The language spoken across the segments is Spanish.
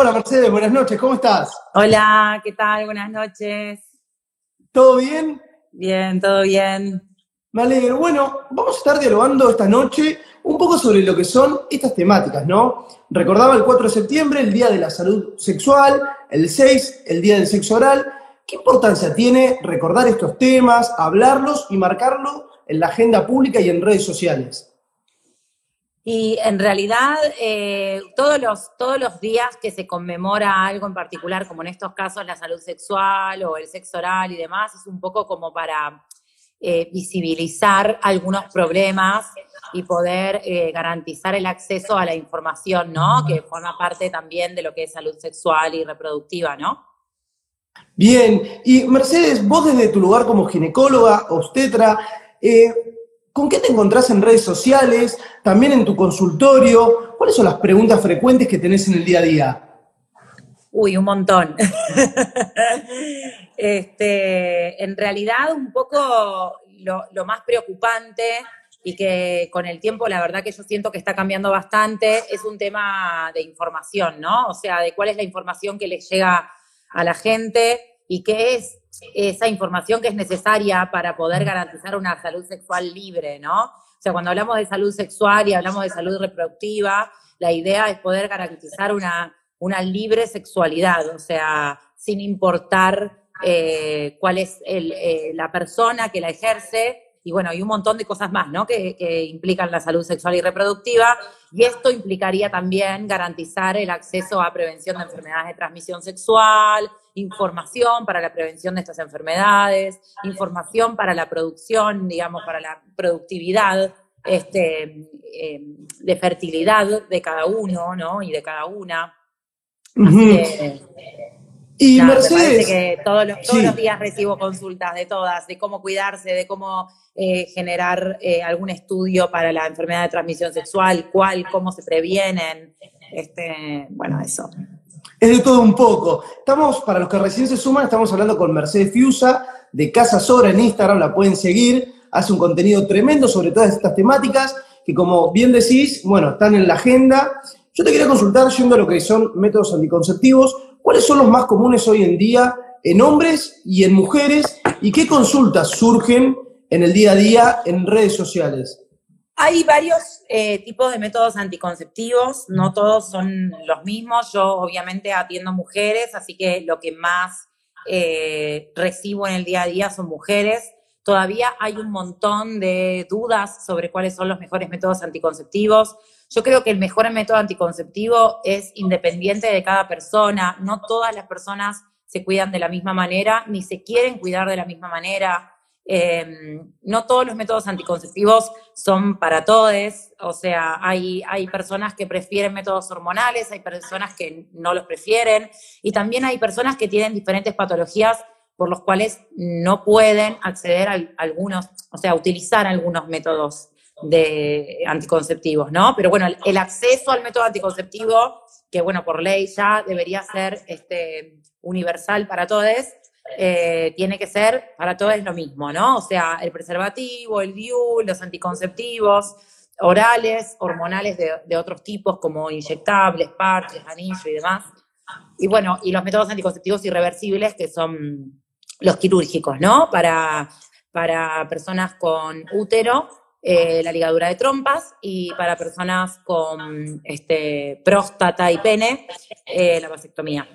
Hola Mercedes, buenas noches, ¿cómo estás? Hola, ¿qué tal? Buenas noches. ¿Todo bien? Bien, todo bien. Me alegro. Bueno, vamos a estar dialogando esta noche un poco sobre lo que son estas temáticas, ¿no? Recordaba el 4 de septiembre, el Día de la Salud Sexual, el 6, el Día del Sexo Oral. ¿Qué importancia tiene recordar estos temas, hablarlos y marcarlo en la agenda pública y en redes sociales? Y en realidad, eh, todos, los, todos los días que se conmemora algo en particular, como en estos casos la salud sexual o el sexo oral y demás, es un poco como para eh, visibilizar algunos problemas y poder eh, garantizar el acceso a la información, ¿no? Que forma parte también de lo que es salud sexual y reproductiva, ¿no? Bien, y Mercedes, vos desde tu lugar como ginecóloga, obstetra, ¿Con qué te encontrás en redes sociales, también en tu consultorio? ¿Cuáles son las preguntas frecuentes que tenés en el día a día? Uy, un montón. este, en realidad, un poco lo, más preocupante y que con el tiempo la verdad que yo siento que está cambiando bastante es un tema de información, ¿no? O sea, de cuál es la información que les llega a la gente y qué es esa información que es necesaria para poder garantizar una salud sexual libre, ¿no? O sea, cuando hablamos de salud sexual y hablamos de salud reproductiva, la idea es poder garantizar una, una libre sexualidad, o sea, sin importar eh, cuál es eh, la persona que la ejerce, y bueno, hay un montón de cosas más, ¿no? Que, que, implican la salud sexual y reproductiva, y esto implicaría también garantizar el acceso a prevención de enfermedades de transmisión sexual, información para la prevención de estas enfermedades, información para la producción, digamos, para la productividad este, em, de fertilidad de cada uno, ¿no? Y de cada una. y Mercedes, que todos los, todos los días recibo consultas de todas, de cómo cuidarse, de cómo eh, generar eh, algún estudio para la enfermedad de transmisión sexual, cuál, cómo se previenen, este, bueno, eso. Es de todo un poco. Estamos, para los que recién se suman, estamos hablando con Mercedes Fiusa de Casa Sobra en Instagram, la pueden seguir, hace un contenido tremendo sobre todas estas temáticas que como bien decís, bueno, están en la agenda. Yo te quería consultar, yendo a lo que son métodos anticonceptivos, ¿cuáles son los más comunes hoy en día en hombres y en mujeres? ¿Y qué consultas surgen en el día a día en redes sociales? Hay varios eh, tipos de métodos anticonceptivos, no todos son los mismos. Yo obviamente atiendo mujeres, así que lo que más eh, recibo en el día a día son mujeres. Todavía hay un montón de dudas sobre cuáles son los mejores métodos anticonceptivos. Yo creo que el mejor método anticonceptivo es independiente de cada persona. No todas las personas se cuidan de la misma manera, ni se quieren cuidar de la misma manera. Em, no todos los métodos anticonceptivos son para todos, o sea, hay, hay personas que prefieren métodos hormonales, hay personas que no los prefieren, y también hay personas que tienen diferentes patologías por los cuales no pueden acceder a algunos, o sea, utilizar algunos métodos de anticonceptivos, ¿no? Pero bueno, el, acceso al método anticonceptivo, que bueno, por ley ya debería ser este, universal para todos, eh, tiene que ser para todos lo mismo, ¿no? O sea, el preservativo, el DIU, los anticonceptivos, orales, hormonales de, otros tipos como inyectables, parches, anillo y demás. Y bueno, y los métodos anticonceptivos irreversibles que son los quirúrgicos, ¿no? Para, para personas con útero, eh, la ligadura de trompas y para personas con este, próstata y pene, eh, la vasectomía.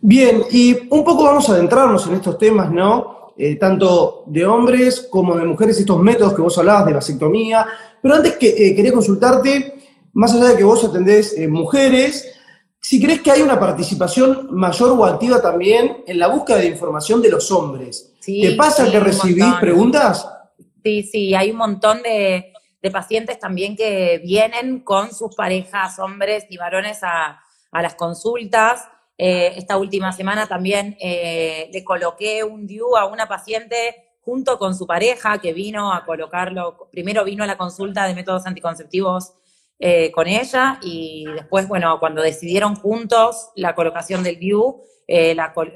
Bien, y un poco vamos a adentrarnos en estos temas, ¿no? Eh, tanto de hombres como de mujeres, estos métodos que vos hablabas de vasectomía. Pero antes que eh, quería consultarte, más allá de que vos atendés eh, mujeres, si crees que hay una participación mayor o activa también en la búsqueda de información de los hombres. ¿Te pasa que recibís preguntas? Sí, sí, hay un montón de, pacientes también que vienen con sus parejas, hombres y varones, a, a las consultas eh, esta última semana también eh, le coloqué un DIU a una paciente junto con su pareja que vino a colocarlo, primero vino a la consulta de métodos anticonceptivos eh, con ella y después, bueno, cuando decidieron juntos la colocación del DIU,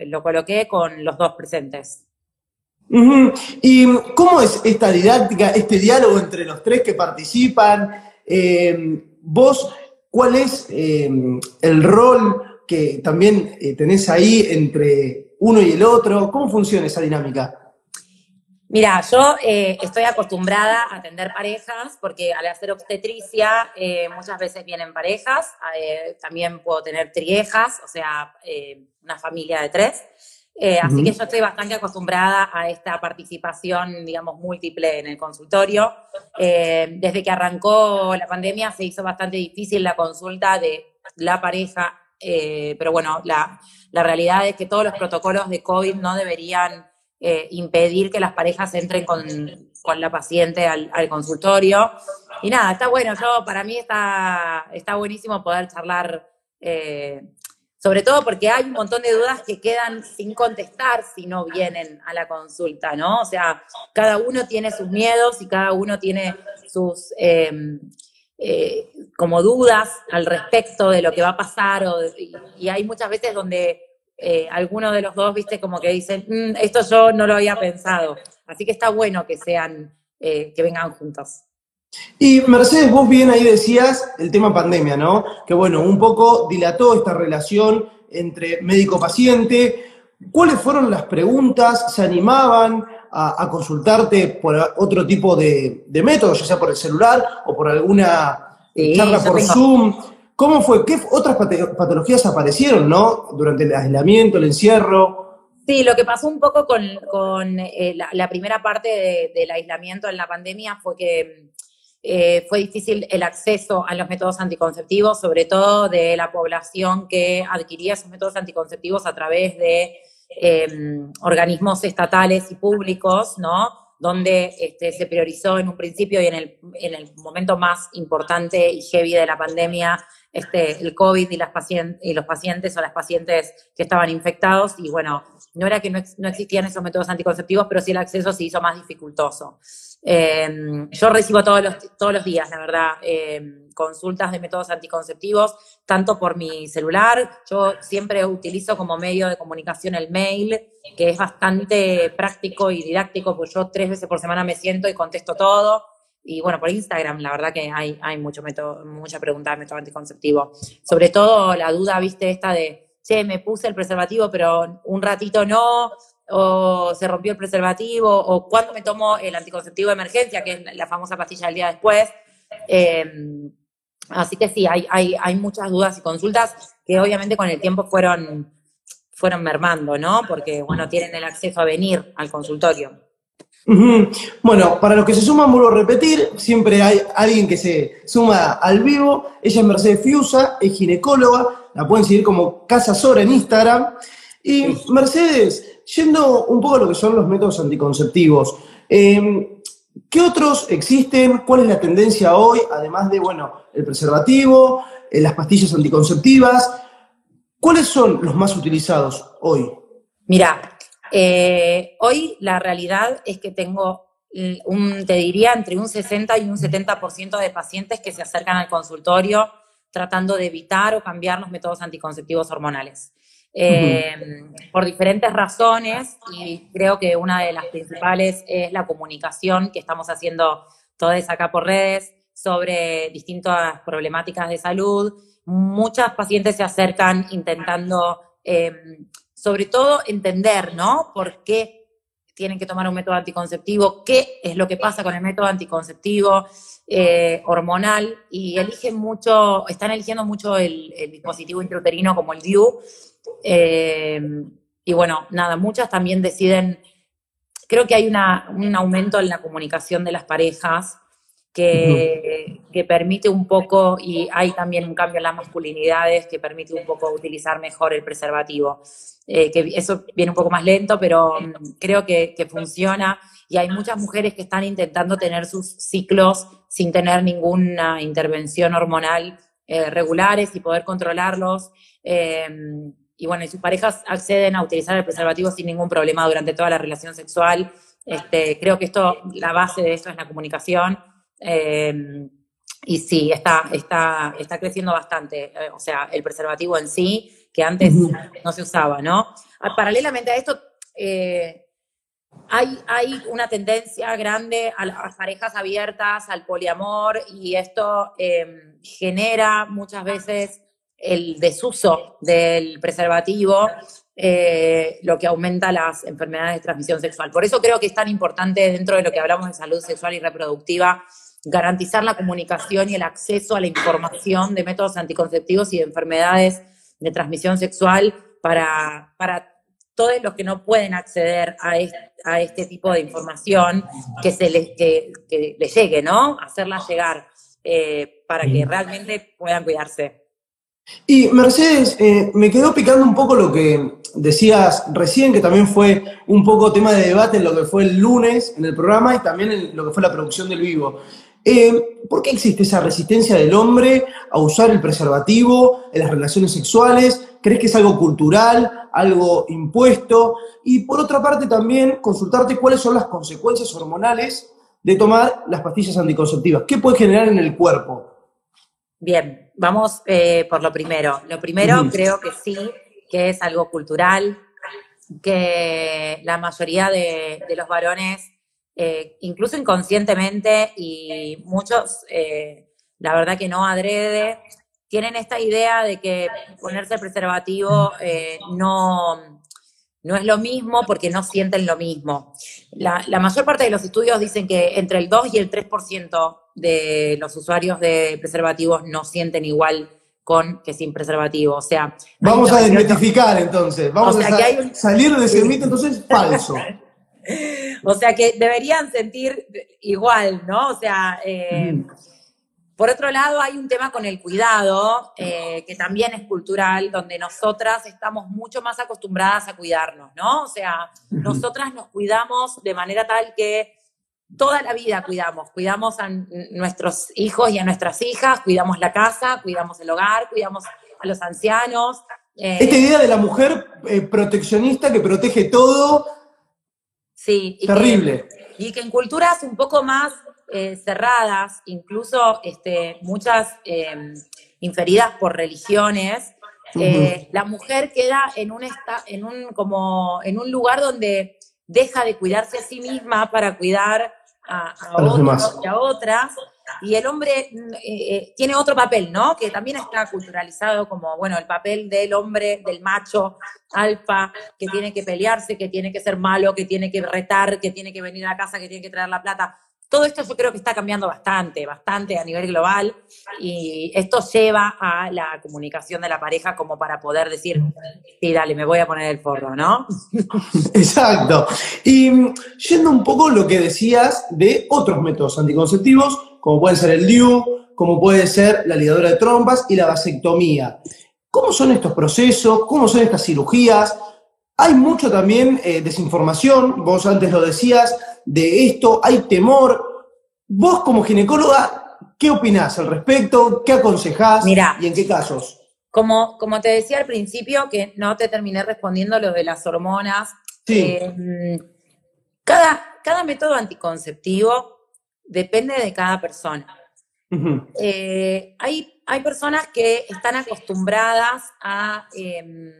lo coloqué con los dos presentes. ¿Y cómo es esta didáctica, este diálogo entre los tres que participan? vos, ¿cuál es el rol que también eh, tenés ahí entre uno y el otro? ¿Cómo funciona esa dinámica? Mira, yo eh, estoy acostumbrada a atender parejas porque al hacer obstetricia eh, muchas veces vienen parejas, también puedo tener triejas, o sea, una familia de tres. Así que yo estoy bastante acostumbrada a esta participación, digamos, múltiple en el consultorio. desde que arrancó la pandemia se hizo bastante difícil la consulta de la pareja eh, pero bueno, la, realidad es que todos los protocolos de COVID no deberían eh, impedir que las parejas entren con, la paciente al, consultorio. Y nada, está bueno, yo para mí está, está buenísimo poder charlar, eh, sobre todo porque hay un montón de dudas que quedan sin contestar si no vienen a la consulta, ¿no? O sea, cada uno tiene sus miedos y cada uno tiene sus eh, como dudas al respecto de lo que va a pasar, y, hay muchas veces donde eh, alguno de los dos, viste, como que dicen, mm, esto yo no lo había pensado. Así que está bueno que sean, eh, que vengan juntos. Y Mercedes, vos bien ahí decías el tema pandemia, ¿no? Que bueno, un poco dilató esta relación entre médico-paciente. ¿Cuáles fueron las preguntas? ¿Se animaban? A, consultarte por otro tipo de, de, métodos, ya sea por el celular o por alguna charla por Zoom. ¿Cómo fue? ¿Qué otras patologías aparecieron, no? Durante el aislamiento, el encierro. Sí, lo que pasó un poco con, eh, la, primera parte del aislamiento en la pandemia fue que eh, fue difícil el acceso a los métodos anticonceptivos, sobre todo de la población que adquiría esos métodos anticonceptivos a través de Em, organismos estatales y públicos, ¿no? Donde este, se priorizó en un principio y en el, en el momento más importante y heavy de la pandemia este, el COVID y, los pacientes o las pacientes que estaban infectados. Y bueno, no era que no, no existían esos métodos anticonceptivos, pero sí el acceso se hizo más dificultoso. Em, yo recibo todos los, todos los días, la verdad, em, consultas de métodos anticonceptivos, tanto por mi celular, yo siempre utilizo como medio de comunicación el mail, que es bastante práctico y didáctico, pues yo tres veces por semana me siento y contesto todo. Y bueno, por Instagram, la verdad que hay, hay mucho método, mucha pregunta de método anticonceptivo. Sobre todo la duda, viste, esta de, che, me puse el preservativo, pero un ratito no, o se rompió el preservativo, o cuándo me tomo el anticonceptivo de emergencia, que es la famosa pastilla del día después. Em, así que sí, hay, hay, hay, muchas dudas y consultas que obviamente con el tiempo fueron, fueron mermando, ¿no? Porque, bueno, tienen el acceso a venir al consultorio. Bueno, para los que se suman, vuelvo a repetir, siempre hay alguien que se suma al vivo. Ella es Mercedes Fiusa, es ginecóloga, la pueden seguir como Casa Sora en Instagram. Y Mercedes, Yendo un poco a lo que son los métodos anticonceptivos, em, ¿qué otros existen? ¿Cuál es la tendencia hoy? Además de, bueno, el preservativo, eh, las pastillas anticonceptivas. ¿Cuáles son los más utilizados hoy? Mira, eh, hoy la realidad es que tengo, un, te diría, entre un 60 y un 70% de pacientes que se acercan al consultorio tratando de evitar o cambiar los métodos anticonceptivos hormonales. Eh, por diferentes razones y creo que una de las principales es la comunicación que estamos haciendo todos acá por redes sobre distintas problemáticas de salud. Muchas pacientes se acercan intentando, em, sobre todo, entender, ¿no? ¿Por qué tienen que tomar un método anticonceptivo? ¿Qué es lo que pasa con el método anticonceptivo eh, hormonal? Y eligen mucho, están eligiendo mucho el, el dispositivo intrauterino como el DIU, eh, y bueno, nada, muchas también deciden, creo que hay un aumento en la comunicación de las parejas que, permite un poco, y hay también un cambio en las masculinidades que permite un poco utilizar mejor el preservativo. Eh, que eso viene un poco más lento, pero mm, creo que, funciona y hay muchas mujeres que están intentando tener sus ciclos sin tener ninguna intervención hormonal eh, regulares y poder controlarlos. Y bueno, y sus parejas acceden a utilizar el preservativo sin ningún problema durante toda la relación sexual. Este, creo que esto, la base de esto es la comunicación. Eh, y sí, está, está, está creciendo bastante. Eh, o sea, el preservativo en sí, que antes no se usaba, ¿no? Ah, paralelamente a esto, eh, hay, hay, una tendencia grande a las parejas abiertas, al poliamor, y esto genera muchas veces el desuso del preservativo, eh, lo que aumenta las enfermedades de transmisión sexual. Por eso creo que es tan importante dentro de lo que hablamos de salud sexual y reproductiva garantizar la comunicación y el acceso a la información de métodos anticonceptivos y de enfermedades de transmisión sexual para, para todos los que no pueden acceder a este, tipo de información, que se les, que, llegue, ¿no? Hacerla llegar eh, para que realmente puedan cuidarse. Y Mercedes, eh, me quedó picando un poco lo que decías recién, que también fue un poco tema de debate en lo que fue el lunes en el programa y también en lo que fue la producción del vivo. Eh, ¿Por qué existe esa resistencia del hombre a usar el preservativo en las relaciones sexuales? ¿Crees que es algo cultural, algo impuesto? Y por otra parte también consultarte cuáles son las consecuencias hormonales de tomar las pastillas anticonceptivas. ¿Qué puede generar en el cuerpo? Bien, vamos eh, por lo primero. Lo primero creo que sí, que es algo cultural, que la mayoría de los varones eh, incluso inconscientemente y muchos, eh, la verdad que no adrede, tienen esta idea de que ponerse preservativo eh, no, no es lo mismo porque no sienten lo mismo. La, mayor parte de los estudios dicen que entre el 2 y el 3% de los usuarios de preservativos no sienten igual con que sin preservativo. O sea. Vamos a desmitificar entonces. Vamos a salir de ese mito entonces falso. o sea que deberían sentir igual, ¿no? O sea, eh, por otro lado hay un tema con el cuidado, eh, que también es cultural, donde nosotras estamos mucho más acostumbradas a cuidarnos, ¿no? O sea, nosotras nos cuidamos de manera tal que toda la vida cuidamos, cuidamos a nuestros hijos y a nuestras hijas, cuidamos la casa, cuidamos el hogar, cuidamos a los ancianos. Eh, Esta idea de la mujer proteccionista que protege todo, Sí. Y Terrible. Que, y que en culturas un poco más eh, cerradas, incluso este, muchas em, inferidas por religiones, eh, la mujer queda en un, en, un, como, en un lugar donde deja de cuidarse a sí misma para cuidar a, otros y a otras. Y el hombre mm, eh, eh, tiene otro papel, ¿no? Que también está culturalizado como, bueno, el papel del hombre, del macho alfa, que tiene que pelearse, que tiene que ser malo, que tiene que retar, que tiene que venir a casa, que tiene que traer la plata. Todo esto yo creo que está cambiando bastante, bastante a nivel global y esto lleva a la comunicación de la pareja como para poder decir, sí, dale, me voy a poner el forro, ¿no? Exacto. Y mm, yendo un poco lo que decías de otros métodos anticonceptivos, como puede ser el DIU, como puede ser la ligadura de trompas y la vasectomía. ¿Cómo son estos procesos? ¿Cómo son estas cirugías? Hay mucho también eh, desinformación, vos antes lo decías, de esto, hay temor. Vos como ginecóloga, ¿qué opinás al respecto? ¿Qué aconsejás? Mira, ¿Y en qué casos? Como, como te decía al principio, que no te terminé respondiendo lo de las hormonas, sí. Eh, cada, cada método anticonceptivo depende de cada persona. Eh, hay, hay personas que están acostumbradas a, em,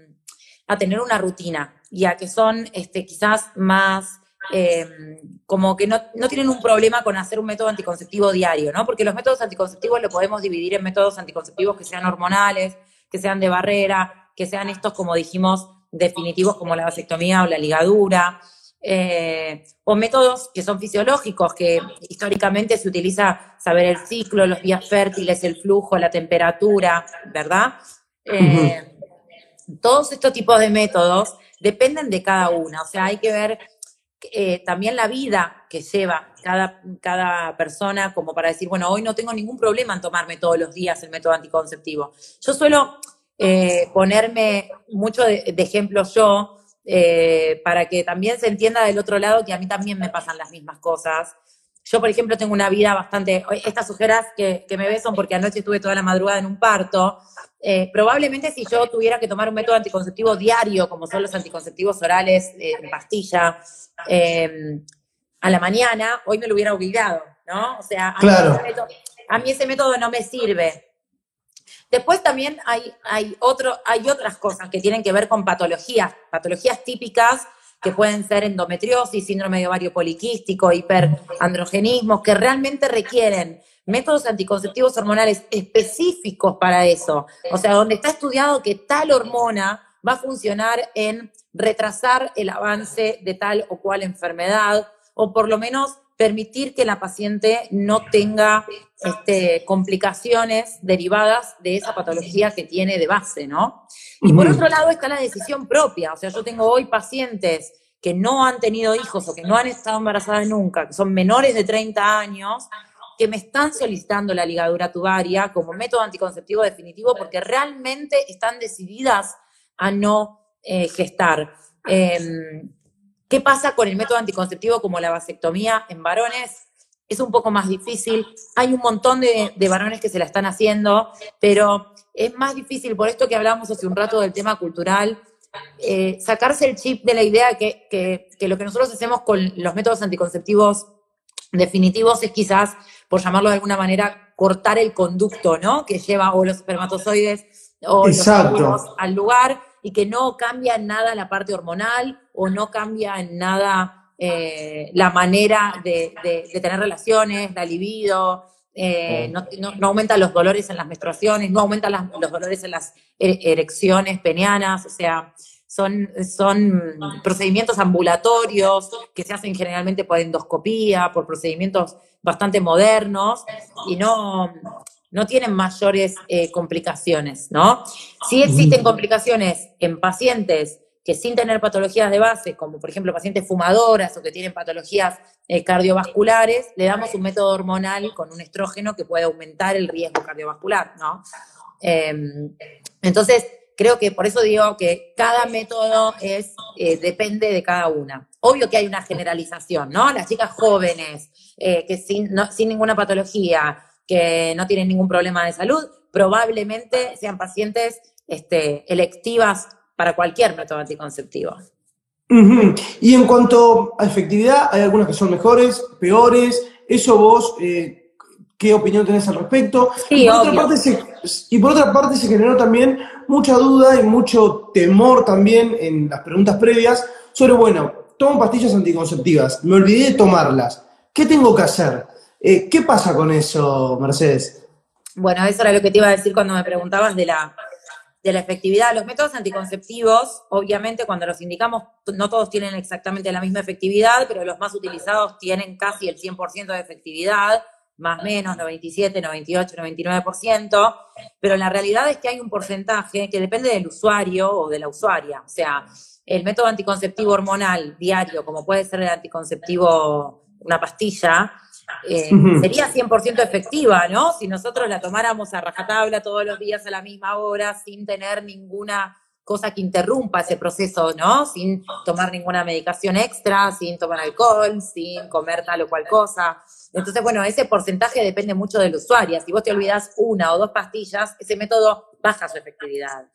a, tener una rutina y a que son este, quizás más em, como que no, no, tienen un problema con hacer un método anticonceptivo diario, ¿no? Porque los métodos anticonceptivos lo podemos dividir en métodos anticonceptivos que sean hormonales, que sean de barrera, que sean estos, como dijimos, definitivos como la vasectomía o la ligadura. Eh, o métodos que son fisiológicos, que históricamente se utiliza saber el ciclo, los días fértiles, el flujo, la temperatura, ¿verdad? Eh, todos estos tipos de métodos dependen de cada una, o sea, hay que ver eh, también la vida que lleva cada, cada persona como para decir, bueno, hoy no tengo ningún problema en tomarme todos los días el método anticonceptivo. Yo suelo ponerme mucho de, de ejemplo yo, eh, para que también se entienda del otro lado que a mí también me pasan las mismas cosas. Yo, por ejemplo, tengo una vida bastante... Estas ojeras que, me ves son porque anoche estuve toda la madrugada en un parto. Eh, probablemente si yo tuviera que tomar un método anticonceptivo diario, como son los anticonceptivos orales eh, en pastilla, a la mañana, hoy me lo hubiera olvidado, ¿no? O sea, a mí ese método no me sirve. Después también hay, hay, otro, hay otras cosas que tienen que ver con patologías, patologías típicas que pueden ser endometriosis, síndrome de ovario poliquístico, hiperandrogenismo, que realmente requieren métodos anticonceptivos hormonales específicos para eso. O sea, donde está estudiado que tal hormona va a funcionar en retrasar el avance de tal o cual enfermedad, o por lo menos permitir que la paciente no tenga este, complicaciones derivadas de esa patología que tiene de base, ¿no? Y por otro lado está la decisión propia, o sea, yo tengo hoy pacientes que no han tenido hijos o que no han estado embarazadas nunca, que son menores de 30 años, que me están solicitando la ligadura tubaria como método anticonceptivo definitivo porque realmente están decididas a no eh, gestar. Em, ¿Qué pasa con el método anticonceptivo como la vasectomía en varones? Es un poco más difícil. Hay un montón de, varones que se la están haciendo, pero es más difícil, por esto que hablábamos hace un rato del tema cultural, eh, sacarse el chip de la idea que, que, lo que nosotros hacemos con los métodos anticonceptivos definitivos es quizás, por llamarlo de alguna manera, cortar el conducto, ¿no? Que lleva o los espermatozoides o los al lugar y que no cambia nada la parte hormonal o no cambia en nada eh, la manera de, tener relaciones, la libido, eh, no, no, aumenta los dolores en las menstruaciones, no aumenta los dolores en las erecciones penianas, o sea, son, son procedimientos ambulatorios que se hacen generalmente por endoscopía, por procedimientos bastante modernos y no, no tienen mayores eh, complicaciones, ¿no? Sí existen complicaciones en pacientes que sin tener patologías de base, como por ejemplo pacientes fumadoras o que tienen patologías eh, cardiovasculares, le damos un método hormonal con un estrógeno que puede aumentar el riesgo cardiovascular, ¿no? Em, entonces, creo que por eso digo que cada método es, eh, depende de cada una. Obvio que hay una generalización, ¿no? Las chicas jóvenes, que sin, sin ninguna patología, que no tienen ningún problema de salud, probablemente sean pacientes este, electivas para cualquier método anticonceptivo. Y en cuanto a efectividad, hay algunas que son mejores, peores. Eso vos, eh, ¿qué opinión tenés al respecto? y, por Otra parte se, y por otra parte se generó también mucha duda y mucho temor también en las preguntas previas sobre, bueno, tomo pastillas anticonceptivas, me olvidé de tomarlas. ¿Qué tengo que hacer? Eh, ¿Qué pasa con eso, Mercedes? Bueno, eso era lo que te iba a decir cuando me preguntabas de la, de la efectividad. Los métodos anticonceptivos, obviamente, cuando los indicamos, no todos tienen exactamente la misma efectividad, pero los más utilizados tienen casi el 100% de efectividad, más o menos 97, 98, 99%, pero la realidad es que hay un porcentaje que depende del usuario o de la usuaria. O sea, el método anticonceptivo hormonal diario, como puede ser el anticonceptivo, una pastilla, eh, sería 100% efectiva, ¿no? Si nosotros la tomáramos a rajatabla todos los días a la misma hora, sin tener ninguna cosa que interrumpa ese proceso, ¿no? Sin tomar ninguna medicación extra, sin tomar alcohol, sin comer tal o cual cosa. Entonces, bueno, ese porcentaje depende mucho del usuario. Si vos te olvidas una o dos pastillas, ese método baja su efectividad.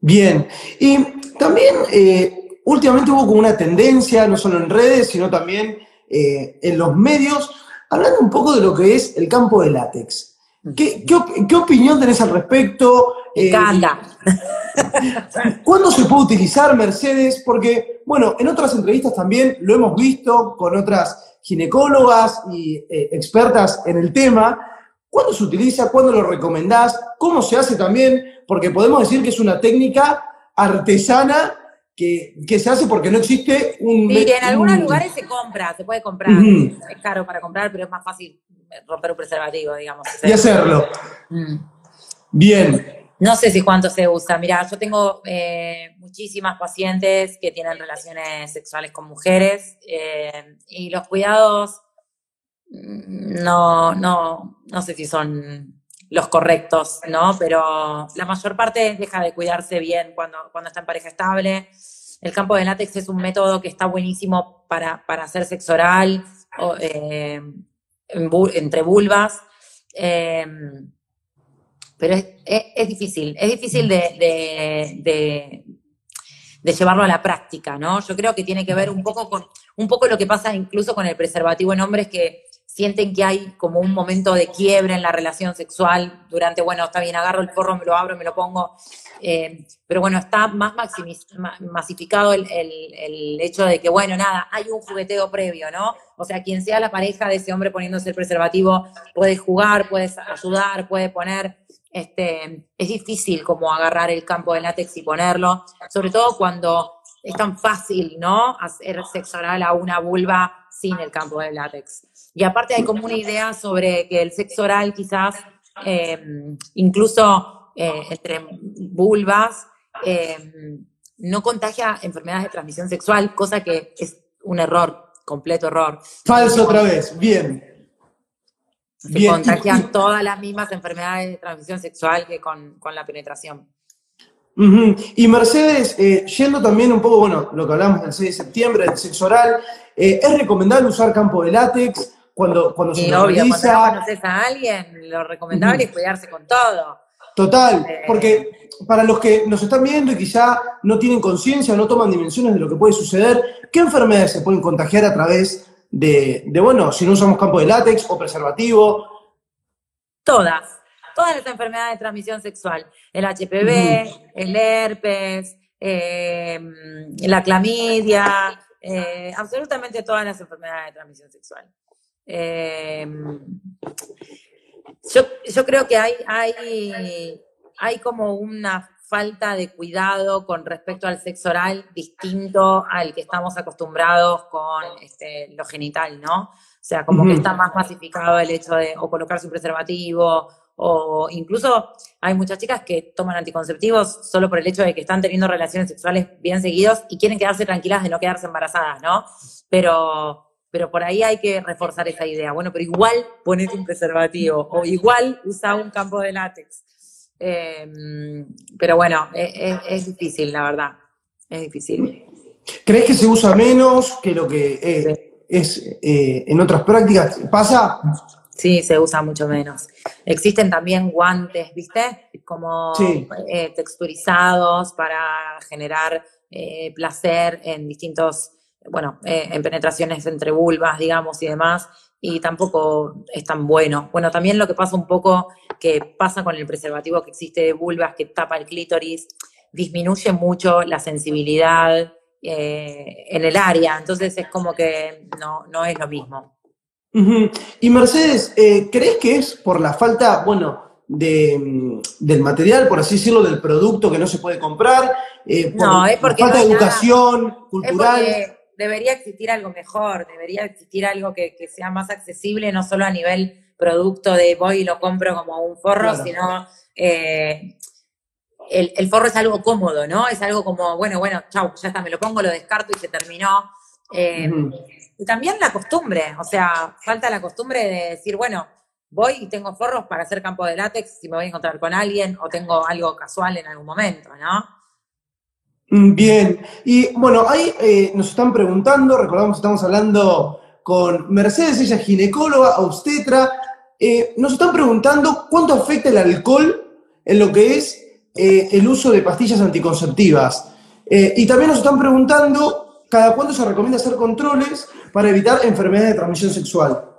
Bien. Y también eh, últimamente hubo como una tendencia, no solo en redes, sino también eh, en los medios, hablando un poco de lo que es el campo de látex. ¿Qué, qué, opinión tenés al respecto? Eh, ¿Cuándo se puede utilizar Mercedes? Porque, bueno, en otras entrevistas también lo hemos visto con otras ginecólogas y eh, expertas en el tema. ¿Cuándo se utiliza? ¿Cuándo lo recomendás? ¿Cómo se hace también? Porque podemos decir que es una técnica artesana que, se hace porque no existe un... Sí, en algunos lugares se compra, se puede comprar. Es caro para comprar, pero es más fácil romper un preservativo, digamos. Y hacerlo. Mm. Bien. No sé si cuánto se usa. Mira, yo tengo eh, muchísimas pacientes que tienen relaciones sexuales con mujeres eh, y los cuidados mm, no, no, no sé si son los correctos, ¿no? Pero la mayor parte deja de cuidarse bien cuando, cuando está en pareja estable. El campo de látex es un método que está buenísimo para, hacer sexo oral eh, entre vulvas. Em, pero es, difícil, es difícil de, de, llevarlo a la práctica, ¿no? Yo creo que tiene que ver un poco con un poco lo que pasa incluso con el preservativo en hombres que sienten que hay como un momento de quiebre en la relación sexual durante, bueno, está bien, agarro el porro, me lo abro, me lo pongo, eh, pero bueno, está más masificado el, hecho de que, bueno, nada, hay un jugueteo previo, ¿no? O sea, quien sea la pareja de ese hombre poniéndose el preservativo puede jugar, puede ayudar, puede poner, este, es difícil como agarrar el campo de látex y ponerlo, sobre todo cuando es tan fácil, ¿no? Hacer sexo oral a una vulva sin el campo de látex. Y aparte hay como una idea sobre que el sexo oral quizás, eh, incluso eh, entre vulvas, eh, no contagia enfermedades de transmisión sexual, cosa que es un error, completo error. Falso otra vez, bien. Se contagian todas las mismas enfermedades de transmisión sexual que con, la penetración. Y Mercedes, yendo también un poco, bueno, lo que hablamos del 6 de septiembre, del sexo oral, ¿es recomendable usar campo de látex? cuando, cuando se obvio, cuando conoces a alguien, lo recomendable es cuidarse con todo. Total, eh, porque para los que nos están viendo y quizá no tienen conciencia, no toman dimensiones de lo que puede suceder, ¿qué enfermedades se pueden contagiar a través de, bueno, si no usamos campo de látex o preservativo? Todas, todas las enfermedades de transmisión sexual, el HPV, el herpes, eh, la clamidia, eh, absolutamente todas las enfermedades de transmisión sexual. Em, yo, creo que hay, hay, hay como una falta de cuidado con respecto al sexo oral distinto al que estamos acostumbrados con este, lo genital, ¿no? O sea, como que está más masificado el hecho de o colocarse un preservativo o incluso hay muchas chicas que toman anticonceptivos solo por el hecho de que están teniendo relaciones sexuales bien seguidos y quieren quedarse tranquilas de no quedarse embarazadas, ¿no? Pero pero por ahí hay que reforzar esa idea. Bueno, pero igual ponete un preservativo o igual usa un campo de látex. Em, pero bueno, e, e, es, difícil, la verdad. Es difícil. ¿Crees que se usa menos que lo que eh, es eh, en otras prácticas? ¿Pasa? Sí, se usa mucho menos. Existen también guantes, ¿viste? Como eh, texturizados para generar placer en distintos bueno, eh, en penetraciones entre vulvas, digamos, y demás, y tampoco es tan bueno. Bueno, también lo que pasa un poco, que pasa con el preservativo que existe de vulvas que tapa el clítoris, disminuye mucho la sensibilidad eh, en el área, entonces es como que no, no es lo mismo. Y Mercedes, eh, ¿crees que es por la falta, bueno, de, mm, del material, por así decirlo, del producto que no se puede comprar? no, es porque falta de educación cultural debería existir algo mejor, debería existir algo que, sea más accesible, no solo a nivel producto de voy y lo compro como un forro, sino eh, el, forro es algo cómodo, ¿no? Es algo como, bueno, bueno, chau, ya está, me lo pongo, lo descarto y se terminó. Eh, y también la costumbre, o sea, falta la costumbre de decir, bueno, voy y tengo forros para hacer campo de látex si me voy a encontrar con alguien o tengo algo casual en algún momento, ¿no? Mm, bien, y bueno, ahí eh, nos están preguntando, recordamos que estamos hablando con Mercedes, ella es ginecóloga, obstetra, eh, nos están preguntando cuánto afecta el alcohol en lo que es eh, el uso de pastillas anticonceptivas. y también nos están preguntando cada cuánto se recomienda hacer controles para evitar enfermedades de transmisión sexual.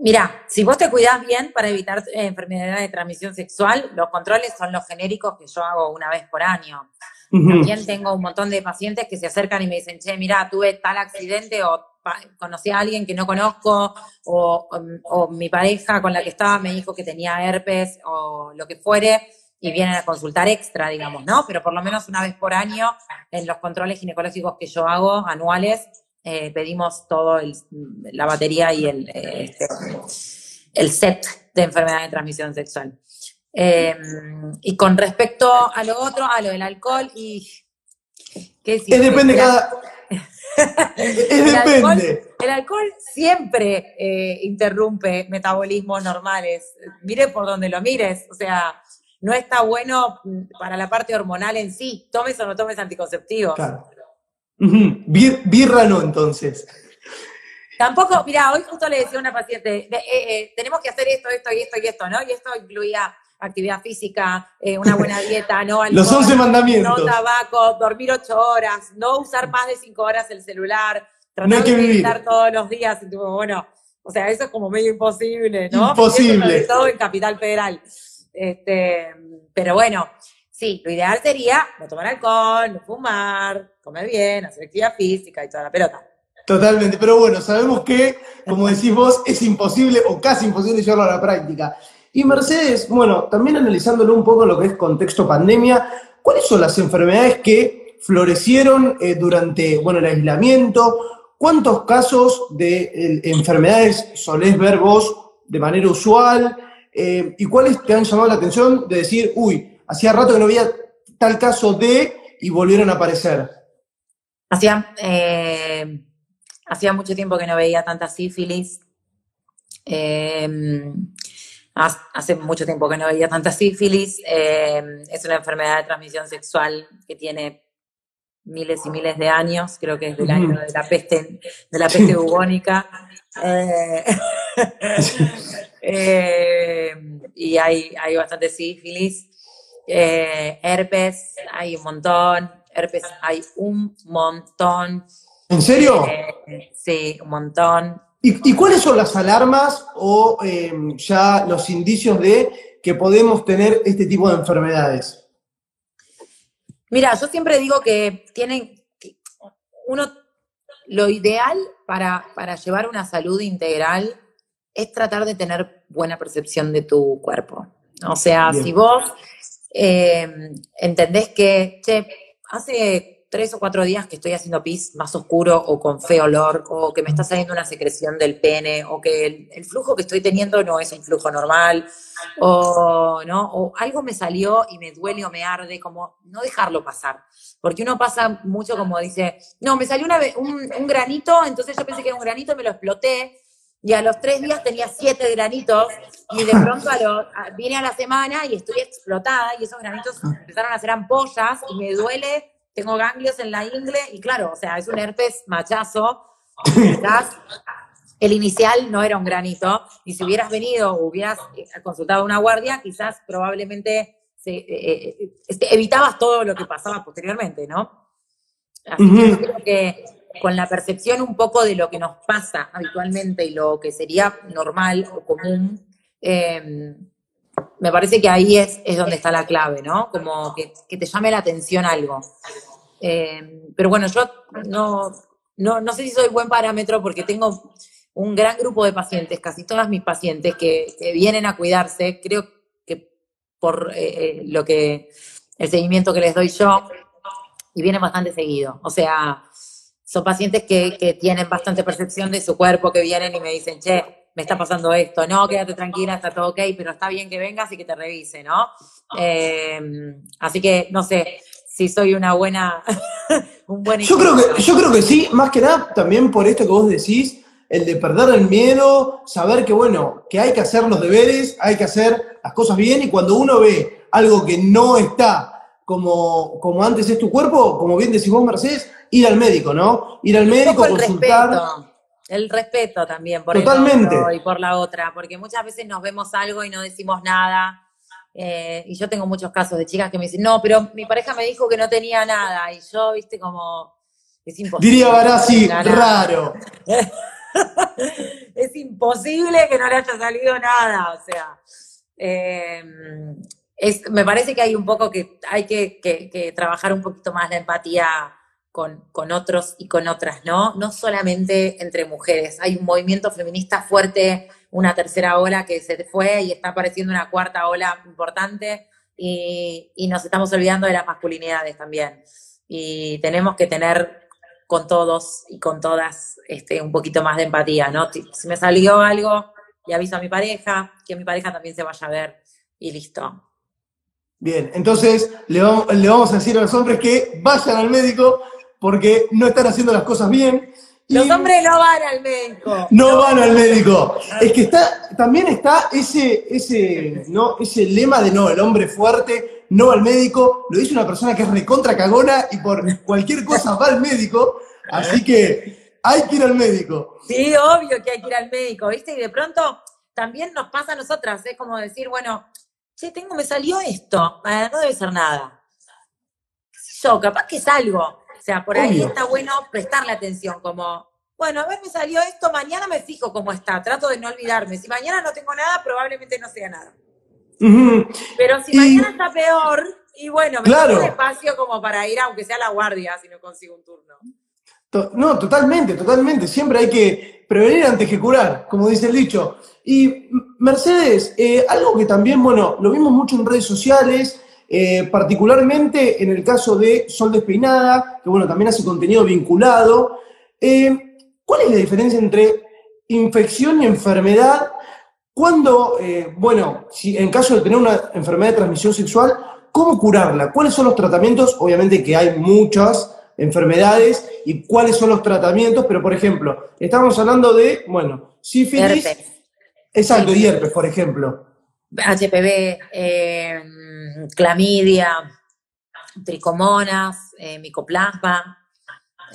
Mira, si vos te cuidás bien para evitar eh, enfermedades de transmisión sexual, los controles son los genéricos que yo hago una vez por año. También tengo un montón de pacientes que se acercan y me dicen, che, mira, tuve tal accidente o conocí a alguien que no conozco o, o, mi pareja con la que estaba me dijo que tenía herpes o lo que fuere y vienen a consultar extra, digamos, ¿no? Pero por lo menos una vez por año en los controles ginecológicos que yo hago anuales eh, pedimos todo la batería y el, este, el set de enfermedad de transmisión sexual. Em, y con respecto a lo otro, a lo del alcohol y... ¿qué es depende cada... es el, Alcohol, el alcohol siempre eh, interrumpe metabolismos normales. Mire por donde lo mires. O sea, no está bueno para la parte hormonal en sí. Tomes o no tomes anticonceptivos. Claro. Birra no, entonces. Tampoco, mira, hoy justo le decía a una paciente, eh, eh, tenemos que hacer esto, esto y esto y esto, ¿no? Y esto incluía actividad física, eh, una buena dieta, no alcohol, Los 11 mandamientos. No tabaco, dormir ocho horas, no usar más de cinco horas el celular, tratar de meditar todos los días y tipo, bueno, o sea, eso es como medio imposible, ¿no? Imposible. Sobre todo en Capital Federal. Este, pero bueno, sí, lo ideal sería no tomar alcohol, no fumar, comer bien, hacer actividad física y toda la pelota. Totalmente, pero bueno, sabemos que, como decís vos, es imposible o casi imposible llevarlo a la práctica. Y Mercedes, bueno, también analizándolo un poco lo que es contexto pandemia, ¿cuáles son las enfermedades que florecieron eh, durante bueno, el aislamiento? ¿Cuántos casos de enfermedades solés ver vos de manera usual? Eh, ¿Y cuáles te han llamado la atención de decir, uy, hacía rato que no había tal caso de y volvieron a aparecer? Hacía, eh, hacía mucho tiempo que no veía tanta sífilis. Em, hace mucho tiempo que no veía tanta sífilis. Em, es una enfermedad de transmisión sexual que tiene miles y miles de años, creo que es del año de la peste, de la peste bubónica. Eh, eh, y hay, hay bastante sífilis. Eh, herpes, hay un montón. Herpes, hay un montón. ¿En serio? sí, un montón. ¿Y, cuáles son las alarmas o em, ya los indicios de que podemos tener este tipo de enfermedades? Mira, yo siempre digo que tienen, uno, lo ideal para, para llevar una salud integral es tratar de tener buena percepción de tu cuerpo. O sea, si vos em, entendés que, che, hace tres o cuatro días que estoy haciendo pis más oscuro o con feo olor, o que me está saliendo una secreción del pene, o que el, flujo que estoy teniendo no es un flujo normal, o, ¿no? o algo me salió y me duele o me arde, como no dejarlo pasar. Porque uno pasa mucho como dice, no, me salió una, un, un granito, entonces yo pensé que era un granito, me lo exploté, y a los tres días tenía siete granitos y de pronto a vine a la semana y estoy explotada y esos granitos empezaron a hacer ampollas y me duele tengo ganglios en la ingle y claro, o sea, es un herpes machazo. Quizás el inicial no era un granito y si hubieras venido o hubieras eh, consultado a una guardia, quizás probablemente eh, eh, este, evitabas todo lo que pasaba posteriormente, ¿no? Así que yo creo que con la percepción un poco de lo que nos pasa habitualmente y lo que sería normal o común, em, me parece que ahí es, es donde está la clave, ¿no? Como que, te llame la atención algo. Eh, pero bueno, yo no, no, sé si soy buen parámetro porque tengo un gran grupo de pacientes, casi todas mis pacientes que, vienen a cuidarse, creo que por eh, eh, lo que, el seguimiento que les doy yo, y vienen bastante seguido. O sea, son pacientes que, que tienen bastante percepción de su cuerpo, que vienen y me dicen, che, me está pasando esto, no, quédate tranquila, está todo ok, pero está bien que vengas y que te revise, ¿no? Em, así que, no sé, si soy una buena, un buen yo creo, que, yo creo que sí, más que nada también por esto que vos decís, el de perder el miedo, saber que, bueno, que hay que hacer los deberes, hay que hacer las cosas bien y cuando uno ve algo que no está como, como antes es tu cuerpo, como bien decís vos, Mercedes, ir al médico, ¿no? Ir al médico, consultar el respeto también por Totalmente. y por la otra, porque muchas veces nos vemos algo y no decimos nada. Eh, y yo tengo muchos casos de chicas que me dicen, no, pero mi pareja me dijo que no tenía nada. Y yo, viste, como, es imposible. Diría Barassi, raro. es imposible que no le haya salido nada, o sea. Em, es, me parece que hay un poco que hay que, que trabajar un poquito más la empatía con, con, otros y con otras, ¿no? No solamente entre mujeres. Hay un movimiento feminista fuerte, una tercera ola que se fue y está apareciendo una cuarta ola importante y, y nos estamos olvidando de las masculinidades también. Y tenemos que tener con todos y con todas este, un poquito más de empatía, ¿no? Si me salió algo, y aviso a mi pareja, que mi pareja también se vaya a ver y listo. Bien, entonces le vamos, le vamos a decir a los hombres que vayan al médico porque no están haciendo las cosas bien. Los hombres no van al médico. No, van al médico. Es que está, también está ese, ese, ¿no? ese lema de no, el hombre fuerte, no al médico. Lo dice una persona que es recontra cagona y por cualquier cosa va al médico. Así que hay que ir al médico. Sí, obvio que hay que ir al médico, ¿viste? Y de pronto también nos pasa a nosotras, es como decir, bueno, che, tengo, me salió esto, ah, no debe ser nada. Yo, capaz que es algo, o sea, por ahí está bueno prestarle atención, como, bueno, a ver, me salió esto, mañana me fijo cómo está, trato de no olvidarme. Si mañana no tengo nada, probablemente no sea nada. Pero si mañana está peor, y bueno, me claro. un espacio como para ir, aunque sea a la guardia, si no consigo un turno. No, totalmente, totalmente. Siempre hay que prevenir antes que curar, como dice el dicho. Y Mercedes, eh, algo que también, bueno, lo vimos mucho en redes sociales, eh, particularmente en el caso de Sol Despeinada, que bueno, también hace contenido vinculado. Eh, ¿Cuál es la diferencia entre infección y enfermedad? Cuando, bueno, si en caso de tener una enfermedad de transmisión sexual, ¿cómo curarla? ¿Cuáles son los tratamientos? Obviamente que hay muchas enfermedades y cuáles son los tratamientos, pero por ejemplo, estamos hablando de, bueno, sífilis. Exacto, y herpes, por ejemplo. HPV, eh, clamidia, tricomonas, eh, micoplasma.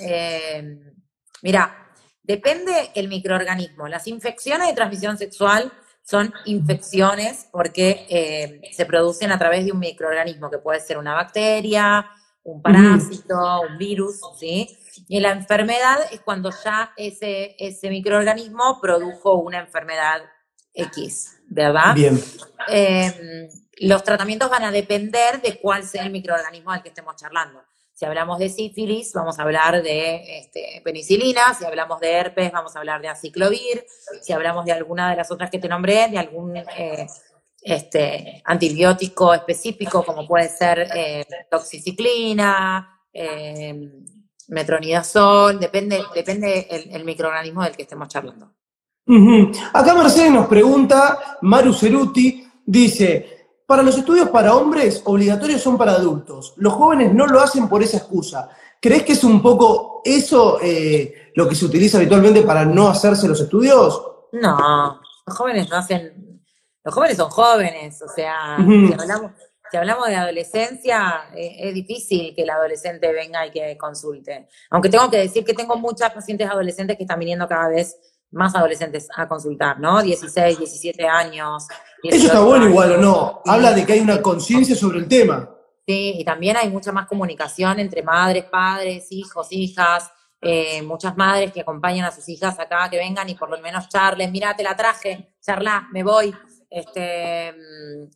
Eh, mira, depende el microorganismo. Las infecciones de transmisión sexual son infecciones porque se producen a través de un microorganismo que puede ser una bacteria, un parásito, un virus, ¿sí? Y la enfermedad es cuando ya ese, ese microorganismo produjo una enfermedad X, ¿verdad? Bien. Em, los tratamientos van a depender de cuál sea el microorganismo al que estemos charlando. Si hablamos de sífilis, vamos a hablar de este, penicilina. Si hablamos de herpes, vamos a hablar de aciclovir. Si hablamos de alguna de las otras que te nombré, de algún eh, este, antibiótico específico, como puede ser eh, toxiciclina, eh, metronidazol, depende, depende el, microorganismo del que estemos charlando. Acá Mercedes nos pregunta, Maru Ceruti, dice, para los estudios para hombres, obligatorios son para adultos. Los jóvenes no lo hacen por esa excusa. ¿Crees que es un poco eso eh, lo que se utiliza habitualmente para no hacerse los estudios? No, los jóvenes no hacen los jóvenes son jóvenes, o sea, si, hablamos, de adolescencia, eh, es difícil que el adolescente venga y que consulte. Aunque tengo que decir que tengo muchas pacientes adolescentes que están viniendo cada vez más adolescentes a consultar, ¿no? 16, 17 años. Eso está bueno igual, ¿o no? Habla de que hay una conciencia sobre el tema. Sí, y también hay mucha más comunicación entre madres, padres, hijos, hijas, eh, muchas madres que acompañan a sus hijas acá, que vengan y por lo menos charlen, mira, te la traje, charla, me voy. Este, mm,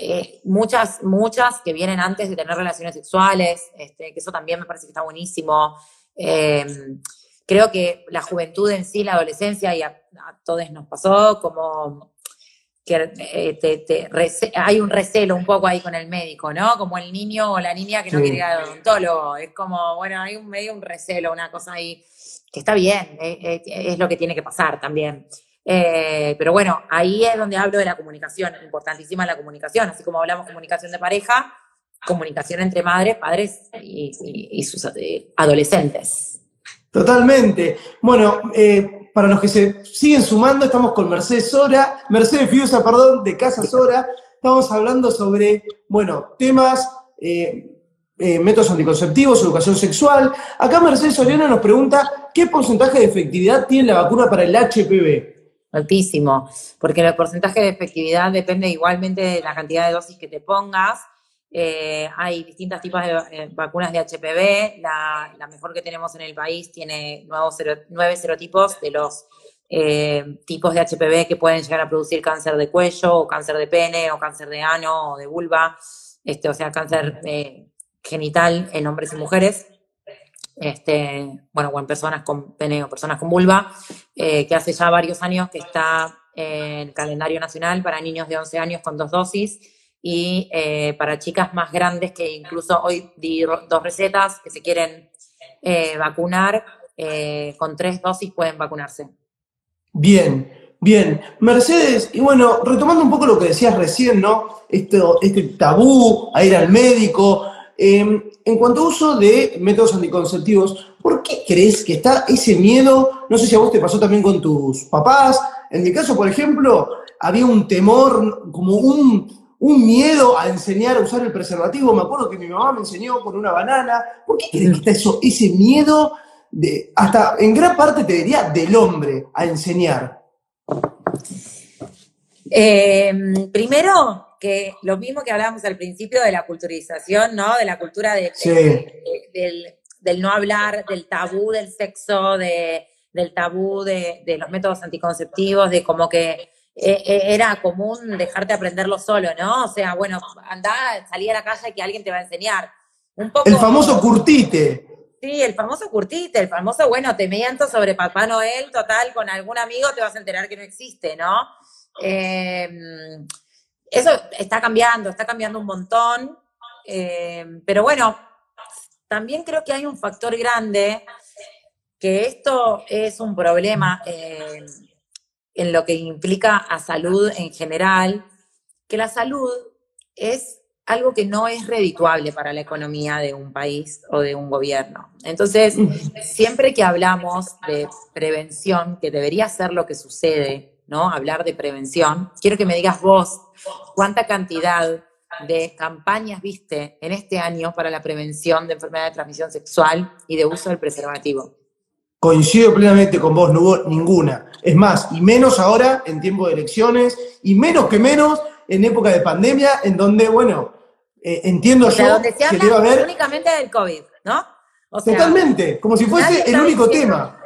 eh, muchas, muchas que vienen antes de tener relaciones sexuales, este, que eso también me parece que está buenísimo. Em, creo que la juventud en sí, la adolescencia, y a, todos nos pasó, como que eh, hay un recelo un poco ahí con el médico, ¿no? Como el niño o la niña que no quiere ir al odontólogo. Es como, bueno, hay un medio un recelo, una cosa ahí que está bien, eh, es lo que tiene que pasar también. Eh, pero bueno, ahí es donde hablo de la comunicación, importantísima la comunicación, así como hablamos comunicación de pareja, comunicación entre madres, padres y, sus eh, adolescentes. Totalmente. Bueno, eh, para los que se siguen sumando, estamos con Mercedes Sora, Mercedes Fiusa, perdón, de Casa Sora. Estamos hablando sobre, bueno, temas, métodos anticonceptivos, educación sexual. Acá Mercedes Soriana nos pregunta, ¿qué porcentaje de efectividad tiene la vacuna para el HPV? altísimo, porque el porcentaje de efectividad depende igualmente de la cantidad de dosis que te pongas. Eh, hay distintos tipos de eh, vacunas de HPV. La, mejor que tenemos en el país tiene nuevos nueve serotipos de los eh, tipos de HPV que pueden llegar a producir cáncer de cuello, o cáncer de pene, o cáncer de ano, o de vulva, este, o sea, cáncer genital en hombres y mujeres. Este, bueno, o en personas con pene o personas con vulva, que hace ya varios años que está en el calendario nacional para niños de 11 años con dos dosis y eh, para chicas más grandes que incluso hoy di dos recetas que se quieren eh, vacunar, con tres dosis pueden vacunarse. Bien, bien. Mercedes, y bueno, retomando un poco lo que decías recién, ¿no? Esto, este tabú a ir al médico, Em, en cuanto a uso de métodos anticonceptivos, ¿por qué crees que está ese miedo? No sé si a vos te pasó también con tus papás. En mi caso, por ejemplo, había un temor, como un, miedo a enseñar a usar el preservativo. Me acuerdo que mi mamá me enseñó con una banana. ¿Por qué crees que está eso, ese miedo, de, hasta en gran parte te diría, del hombre a enseñar? Em, primero, que lo mismo que hablábamos al principio de la culturización, ¿no? De la cultura de, del, no hablar, del tabú del sexo, de del tabú de, los métodos anticonceptivos, de como que era común dejarte aprenderlo solo, ¿no? O sea, bueno, anda, salí a la calle que alguien te va a enseñar. Un poco, el famoso curtite. Sí, el famoso curtite, el famoso, bueno, te miento sobre Papá Noel, total, con algún amigo te vas a enterar que no existe, ¿no? Em, eso está cambiando, está cambiando un montón, em, pero bueno, también creo que hay un factor grande, que esto es un problema em, en lo que implica a salud en general, que la salud es algo que no es redituable para la economía de un país o de un gobierno. Entonces, siempre que hablamos de prevención, que debería ser lo que sucede, ¿no? Hablar de prevención, quiero que me digas vos cuánta cantidad de campañas viste en este año para la prevención de enfermedad de transmisión sexual y de uso del preservativo. Coincido plenamente con vos, no hubo ninguna. Es más, y menos ahora en tiempo de elecciones, y menos que menos en época de pandemia, en donde, bueno, eh, entiendo yo donde se habla que haber... únicamente del COVID, ¿no? Totalmente, como si fuese el único tema.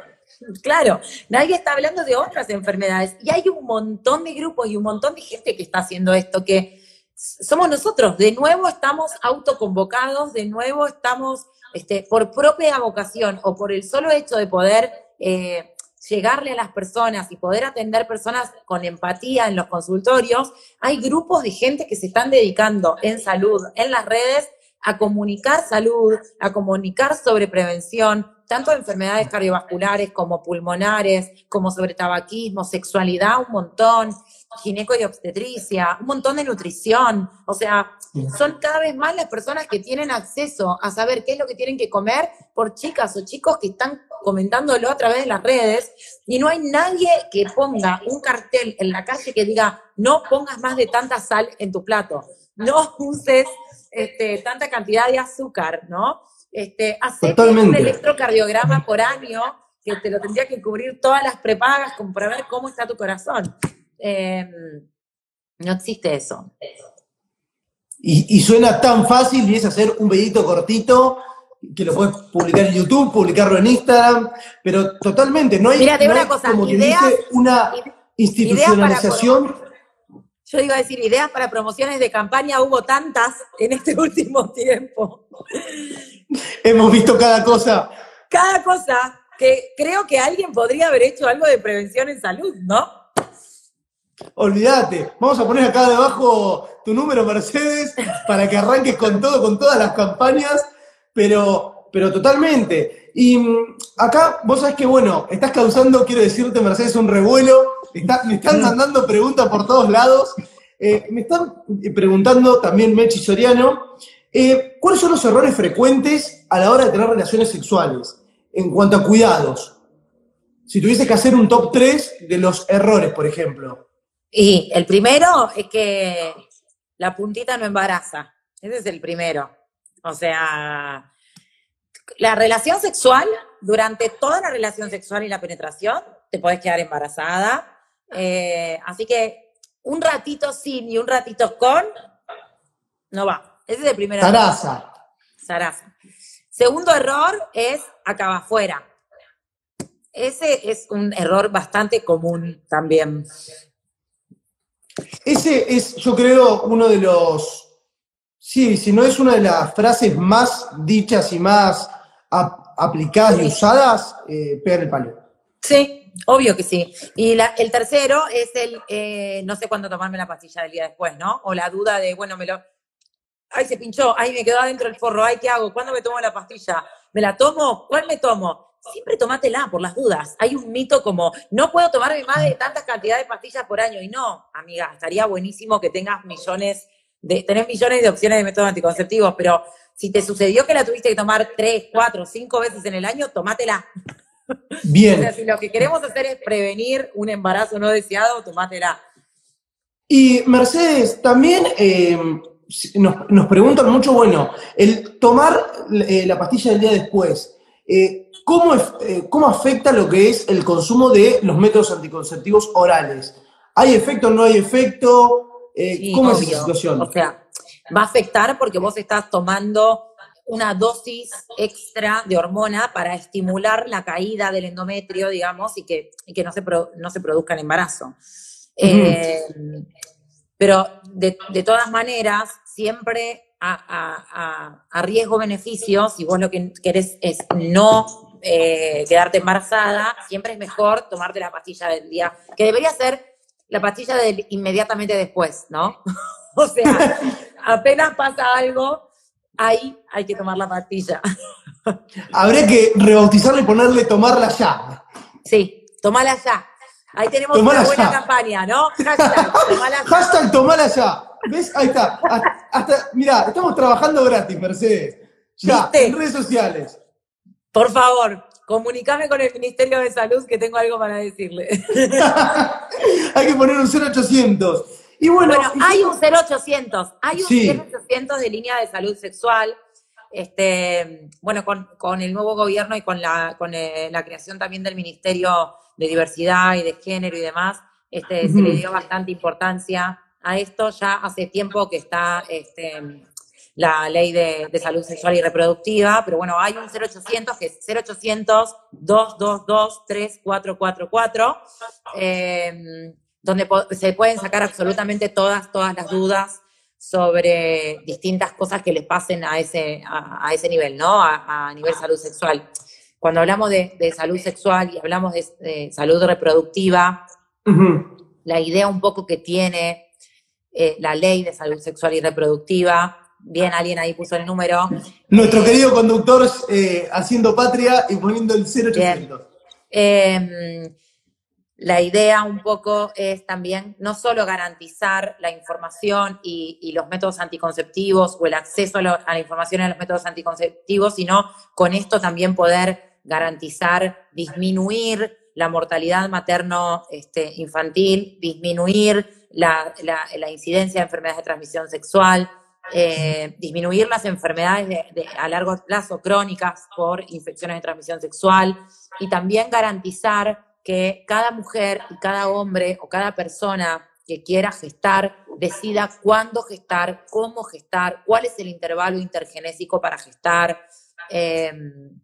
Claro, nadie está hablando de otras enfermedades. Y hay un montón de grupos y un montón de gente que está haciendo esto, que somos nosotros. De nuevo estamos autoconvocados, de nuevo estamos este, por propia vocación o por el solo hecho de poder eh, llegarle a las personas y poder atender personas con empatía en los consultorios, hay grupos de gente que se están dedicando en salud, en las redes, a comunicar salud, a comunicar sobre prevención, tanto de enfermedades cardiovasculares como pulmonares, como sobre tabaquismo, sexualidad, un montón, gineco y obstetricia, un montón de nutrición. O sea, son cada vez más las personas que tienen acceso a saber qué es lo que tienen que comer por chicas o chicos que están comentándolo a través de las redes y no hay nadie que ponga un cartel en la calle que diga no pongas más de tanta sal en tu plato, no uses este, tanta cantidad de azúcar, ¿no? Este, hacer un electrocardiograma por año que te lo tendría que cubrir todas las prepagas ver cómo está tu corazón. Em, no existe eso. Y, suena tan fácil y es hacer un videito cortito que lo puedes publicar en YouTube, publicarlo en Instagram, pero totalmente, no hay, Mira, una cosa, como ideas, dice, una institucionalización. Yo iba a decir, ideas para promociones de campaña hubo tantas en este último tiempo. Hemos visto cada cosa. Cada cosa que creo que alguien podría haber hecho algo de prevención en salud, ¿no? Olvídate, vamos a poner acá debajo tu número, Mercedes, para que arranques con todo, con todas las campañas, pero, pero totalmente. Y mm, acá, vos sabés que, bueno, estás causando, quiero decirte, Mercedes, un revuelo, me están mandando preguntas por todos lados. Eh, me están preguntando también Mechi Soriano, eh, ¿cuáles son los errores frecuentes a la hora de tener relaciones sexuales en cuanto a cuidados? Si tuviese que hacer un top 3 de los errores, por ejemplo. Y el primero es que la puntita no embaraza. Ese es el primero. O sea, la relación sexual, durante toda la relación sexual y la penetración, te puedes quedar embarazada. Eh, así que un ratito sin y un ratito con, no va. Ese es el primero. Sarasa. Sarasa. Segundo error es acaba afuera. Ese es un error bastante común también. Ese es, yo creo, uno de los, sí, si no es una de las frases más dichas y más aplicadas y usadas, eh, el palo. Sí, obvio que sí. Y el tercero es el, eh, no sé cuándo tomarme la pastilla del día después, ¿no? O la duda de, bueno, me lo, ay, se pinchó, ay, me quedó adentro el forro, ay, ¿qué hago? ¿Cuándo me tomo la pastilla? ¿Me la tomo? ¿Cuál me tomo? Siempre tomátela por las dudas. Hay un mito como, no puedo tomarme más de tantas cantidades de pastillas por año. Y no, amiga, estaría buenísimo que tengas millones de, tenés millones de opciones de métodos anticonceptivos, pero si te sucedió que la tuviste que tomar tres, cuatro, cinco veces en el año, tomátela. Bien. o sea, si lo que queremos hacer es prevenir un embarazo no deseado, tomátela. Y Mercedes, también eh, nos, preguntan mucho, bueno, el tomar eh, la pastilla del día después, eh, ¿cómo, eh, ¿cómo afecta lo que es el consumo de los métodos anticonceptivos orales? ¿Hay efecto o no hay efecto? Eh, ¿Cómo es esa situación? O sea, va a afectar porque vos estás tomando una dosis extra de hormona para estimular la caída del endometrio, digamos, y que, que no, se no se produzca el embarazo. Eh, pero de, todas maneras, siempre a, riesgo-beneficio, si vos lo que querés es no eh, quedarte embarazada, siempre es mejor tomarte la pastilla del día, que debería ser la pastilla del inmediatamente después, ¿no? o sea, apenas pasa algo, ahí hay que tomar la pastilla. Habría que rebautizarla y ponerle tomarla ya. Sí, tomala ya. Ahí tenemos una buena campaña, ¿no? Hashtag, tomala ya. Hashtag, tomala ya. ¿Ves? Ahí está. Hasta, mirá, estamos trabajando gratis, Mercedes. Ya, en redes sociales. Por favor, comunicame con el Ministerio de Salud que tengo algo para decirle. Hay que poner un 0800. Y bueno, hay un 0800, hay un 0800 de línea de salud sexual. Este, bueno, con, el nuevo gobierno y con, la, con eh, la creación también del Ministerio de Diversidad y de Género y demás, este, se le dio bastante importancia a esto. Ya hace tiempo que está este, la ley de, salud sexual y reproductiva, pero bueno, hay un 0800 que es 0800 222 3444. Eh, donde se pueden sacar absolutamente todas, todas las dudas sobre distintas cosas que les pasen a ese, a, ese nivel, ¿no? A, nivel salud sexual. Cuando hablamos de, salud sexual y hablamos de, salud reproductiva, la idea un poco que tiene eh, la ley de salud sexual y reproductiva, bien alguien ahí puso el número. Nuestro querido conductor eh, haciendo patria y poniendo el 0800. Eh, la idea un poco es también no solo garantizar la información y, los métodos anticonceptivos o el acceso a, la información y a los métodos anticonceptivos, sino con esto también poder garantizar, disminuir la mortalidad materno-infantil, este, disminuir la, incidencia de enfermedades de transmisión sexual, eh, disminuir las enfermedades a largo plazo crónicas por infecciones de transmisión sexual y también garantizar que cada mujer y cada hombre o cada persona que quiera gestar decida cuándo gestar, cómo gestar, cuál es el intervalo intergenésico para gestar. Em,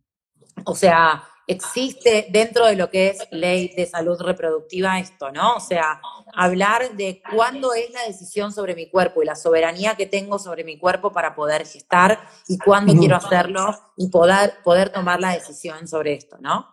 o sea, existe dentro de lo que es ley de salud reproductiva esto, ¿no? O sea, hablar de cuándo es la decisión sobre mi cuerpo y la soberanía que tengo sobre mi cuerpo para poder gestar y cuándo quiero hacerlo y poder, poder tomar la decisión sobre esto, ¿no?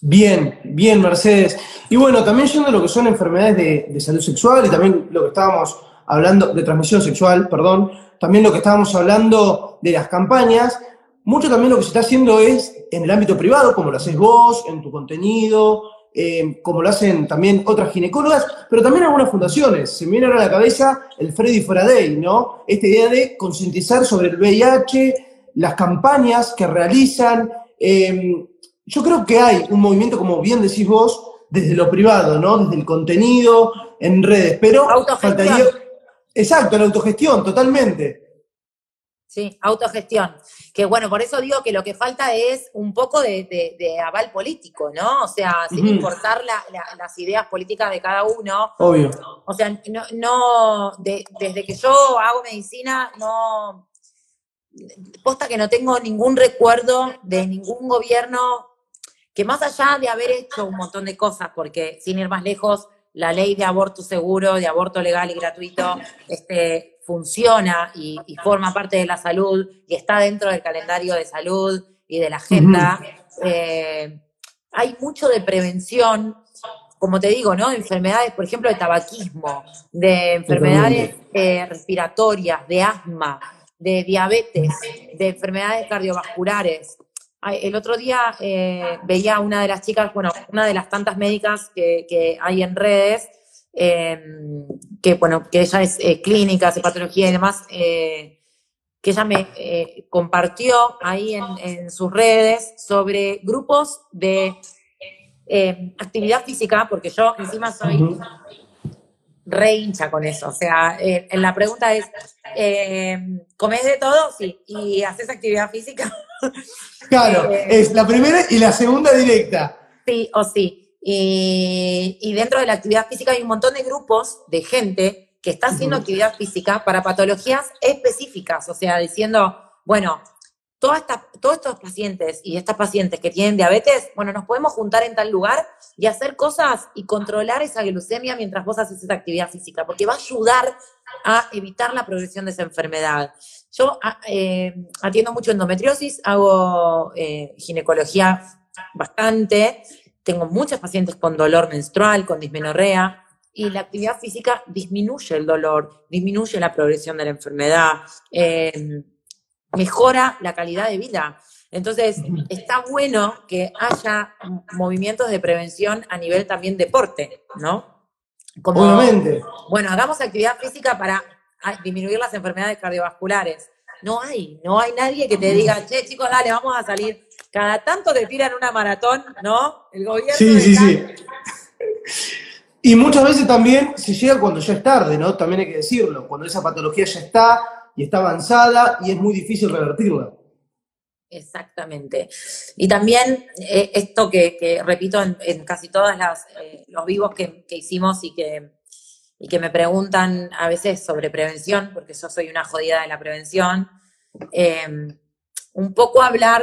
Bien, bien, Mercedes. Y bueno, también yendo a lo que son enfermedades de, salud sexual y también lo que estábamos hablando, de transmisión sexual, perdón, también lo que estábamos hablando de las campañas, mucho también lo que se está haciendo es en el ámbito privado, como lo haces vos, en tu contenido, eh, como lo hacen también otras ginecólogas, pero también algunas fundaciones. Se me viene ahora a la cabeza el Freddy Foradey, ¿no? Esta idea de concientizar sobre el VIH, las campañas que realizan. Eh, yo creo que hay un movimiento, como bien decís vos, desde lo privado, ¿no? Desde el contenido, en redes, pero faltaría... Exacto, la autogestión, totalmente. Sí, autogestión. Que bueno, por eso digo que lo que falta es un poco de, aval político, ¿no? O sea, sin importar las ideas políticas de cada uno. Obvio. O sea, no, desde que yo hago medicina, no, posta que no tengo ningún recuerdo de ningún gobierno que más allá de haber hecho un montón de cosas, porque sin ir más lejos, la ley de aborto seguro, de aborto legal y gratuito, este, funciona y, forma parte de la salud y está dentro del calendario de salud y de la agenda. Eh, hay mucho de prevención, como te digo, ¿no? De enfermedades, por ejemplo, de tabaquismo, de enfermedades eh, respiratorias, de asma, de diabetes, de enfermedades cardiovasculares el otro día eh, veía a una de las chicas, bueno, una de las tantas médicas que, hay en redes, em, que bueno, que ella es eh, clínica, hace patología y demás, eh, que ella me compartió ahí en, sus redes sobre grupos de em, actividad física, porque yo encima soy re hincha con eso. O sea, en la pregunta es, ¿comes de todo? Sí. ¿Y haces actividad física? Claro, eh, es la primera y la segunda directa. Sí, o sí. Y, dentro de la actividad física hay un montón de grupos de gente que está haciendo actividad física para patologías específicas, o sea, diciendo, bueno, todos estos pacientes y estas pacientes que tienen diabetes, bueno, nos podemos juntar en tal lugar y hacer cosas y controlar esa glucemia mientras vos haces esa actividad física, porque va a ayudar a evitar la progresión de esa enfermedad. Yo ah, eh, atiendo mucho endometriosis, hago eh, ginecología bastante, tengo muchas pacientes con dolor menstrual, con dismenorrea, y la actividad física disminuye el dolor, disminuye la progresión de la enfermedad. Eh, mejora la calidad de vida. Entonces, está bueno que haya movimientos de prevención a nivel también deporte, ¿no? Como, Obviamente. Bueno, hagamos actividad física para disminuir las enfermedades cardiovasculares. No hay, no hay nadie que te diga, che, chicos, dale, vamos a salir. Cada tanto te tiran una maratón, ¿no? El gobierno. Sí, sí, sí. Y muchas veces también se llega cuando ya es tarde, ¿no? También hay que decirlo, cuando esa patología ya está, y está avanzada y es muy difícil revertirla. Exactamente. Y también eh, esto que, repito en, casi todos eh, los vivos que, hicimos y que, y que me preguntan a veces sobre prevención, porque yo soy una jodida de la prevención, em, un poco hablar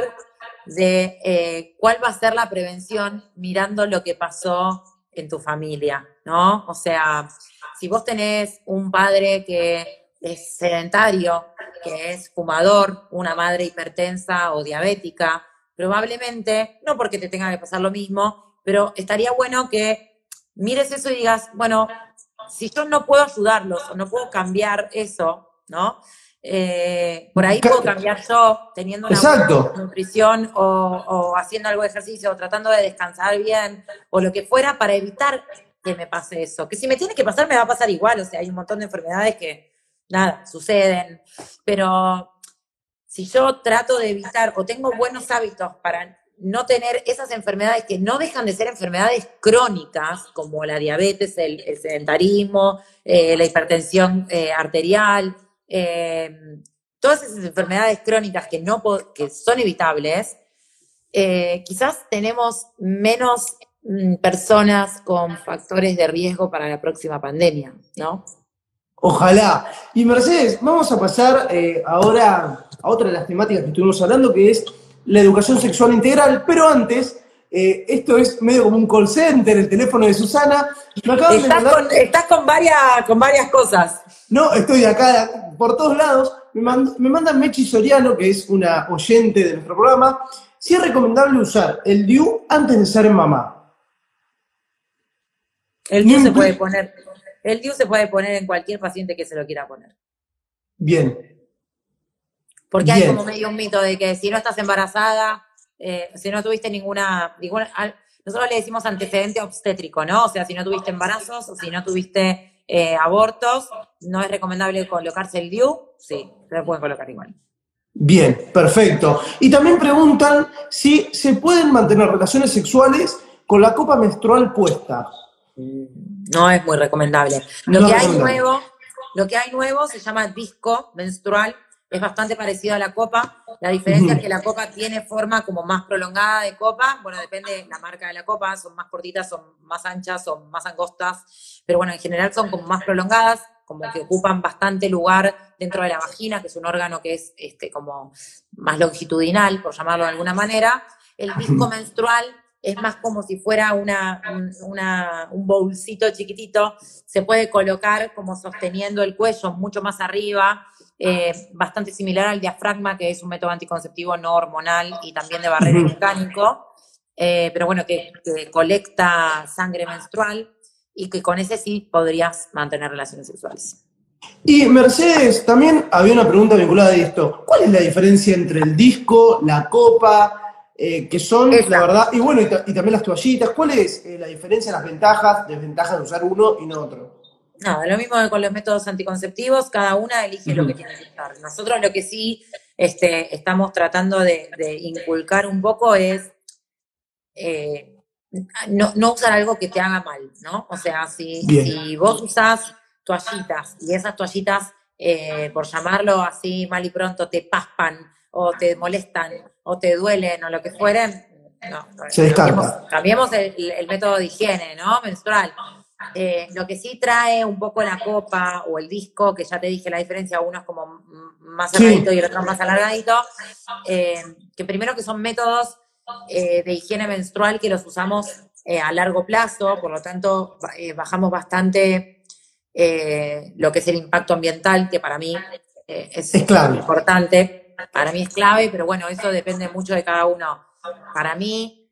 de eh, cuál va a ser la prevención mirando lo que pasó en tu familia, ¿no? O sea, si vos tenés un padre que es sedentario, que es fumador, una madre hipertensa o diabética, probablemente, no porque te tenga que pasar lo mismo, pero estaría bueno que mires eso y digas, bueno, si yo no puedo ayudarlos o no puedo cambiar eso, ¿no? Eh, por ahí puedo cambiar yo teniendo una nutrición o, o, haciendo algo de ejercicio o tratando de descansar bien o lo que fuera para evitar que me pase eso. Que si me tiene que pasar, me va a pasar igual. O sea, hay un montón de enfermedades que, nada, suceden, pero si yo trato de evitar o tengo buenos hábitos para no tener esas enfermedades que no dejan de ser enfermedades crónicas, como la diabetes, el, sedentarismo, eh, la hipertensión eh, arterial, eh, todas esas enfermedades crónicas que, no que son evitables, quizás tenemos menos mm, personas con factores de riesgo para la próxima pandemia, ¿no? Ojalá. Y Mercedes, vamos a pasar eh, ahora a otra de las temáticas que estuvimos hablando, que es la educación sexual integral. Pero antes, eh, esto es medio como un call center, el teléfono de Susana. estás, con, varias, con varias cosas. No, estoy acá por todos lados. Me, me manda Mechi Soriano, que es una oyente de nuestro programa, si es recomendable usar el DIU antes de ser mamá. El DIU se puede poner el DIU se puede poner en cualquier paciente que se lo quiera poner. Bien. Porque hay como medio un mito de que si no estás embarazada, eh, si no tuviste ninguna, nosotros le decimos antecedente obstétrico, ¿no? O sea, si no tuviste embarazos o si no tuviste eh, abortos, no es recomendable colocarse el DIU, sí, se lo pueden colocar igual. Bien, perfecto. Y también preguntan si se pueden mantener relaciones sexuales con la copa menstrual puesta. No es muy recomendable. Lo que hay nuevo, lo que hay nuevo se llama disco menstrual, es bastante parecido a la copa. La diferencia es que la copa tiene forma como más prolongada de copa. Bueno, depende de la marca de la copa, son más cortitas, son más anchas, son más angostas, pero bueno, en general son como más prolongadas, como que ocupan bastante lugar dentro de la vagina, que es un órgano que es este, como más longitudinal, por llamarlo de alguna manera. El disco menstrual es más como si fuera una, un bolsito chiquitito, se puede colocar como sosteniendo el cuello mucho más arriba, eh, bastante similar al diafragma, que es un método anticonceptivo no hormonal y también de barrera mecánico, eh, pero bueno, que, colecta sangre menstrual y que con ese sí podrías mantener relaciones sexuales. Y Mercedes, también había una pregunta vinculada a esto. ¿Cuál es la diferencia entre el disco, la copa, eh, que son, la verdad, y bueno, y, también las toallitas. ¿Cuál es eh, la diferencia, las ventajas, desventajas de usar uno y no otro? No, lo mismo que con los métodos anticonceptivos, cada una elige lo que tiene que usar. Nosotros lo que sí este, estamos tratando de, inculcar un poco es eh, no, usar algo que te haga mal, ¿no? O sea, si, si vos usás toallitas y esas toallitas, por llamarlo así mal y pronto, te paspan o te molestan o te duelen o lo que fuere, no. Se descarta. Cambiemos, el, método de higiene, ¿no? Menstrual. Eh, lo que sí trae un poco la copa o el disco, que ya te dije la diferencia, uno es como más cerradito y el otro más alargadito, eh, que primero que son métodos eh, de higiene menstrual que los usamos a largo plazo, por lo tanto bajamos bastante lo que es el impacto ambiental, que para mí es, es importante, para mí es clave, pero bueno, eso depende mucho de cada uno. Para mí,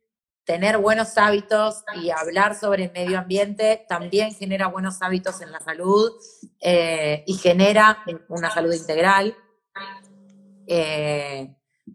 tener buenos hábitos y hablar sobre el medio ambiente también genera buenos hábitos en la salud eh, y genera una salud integral. Eh,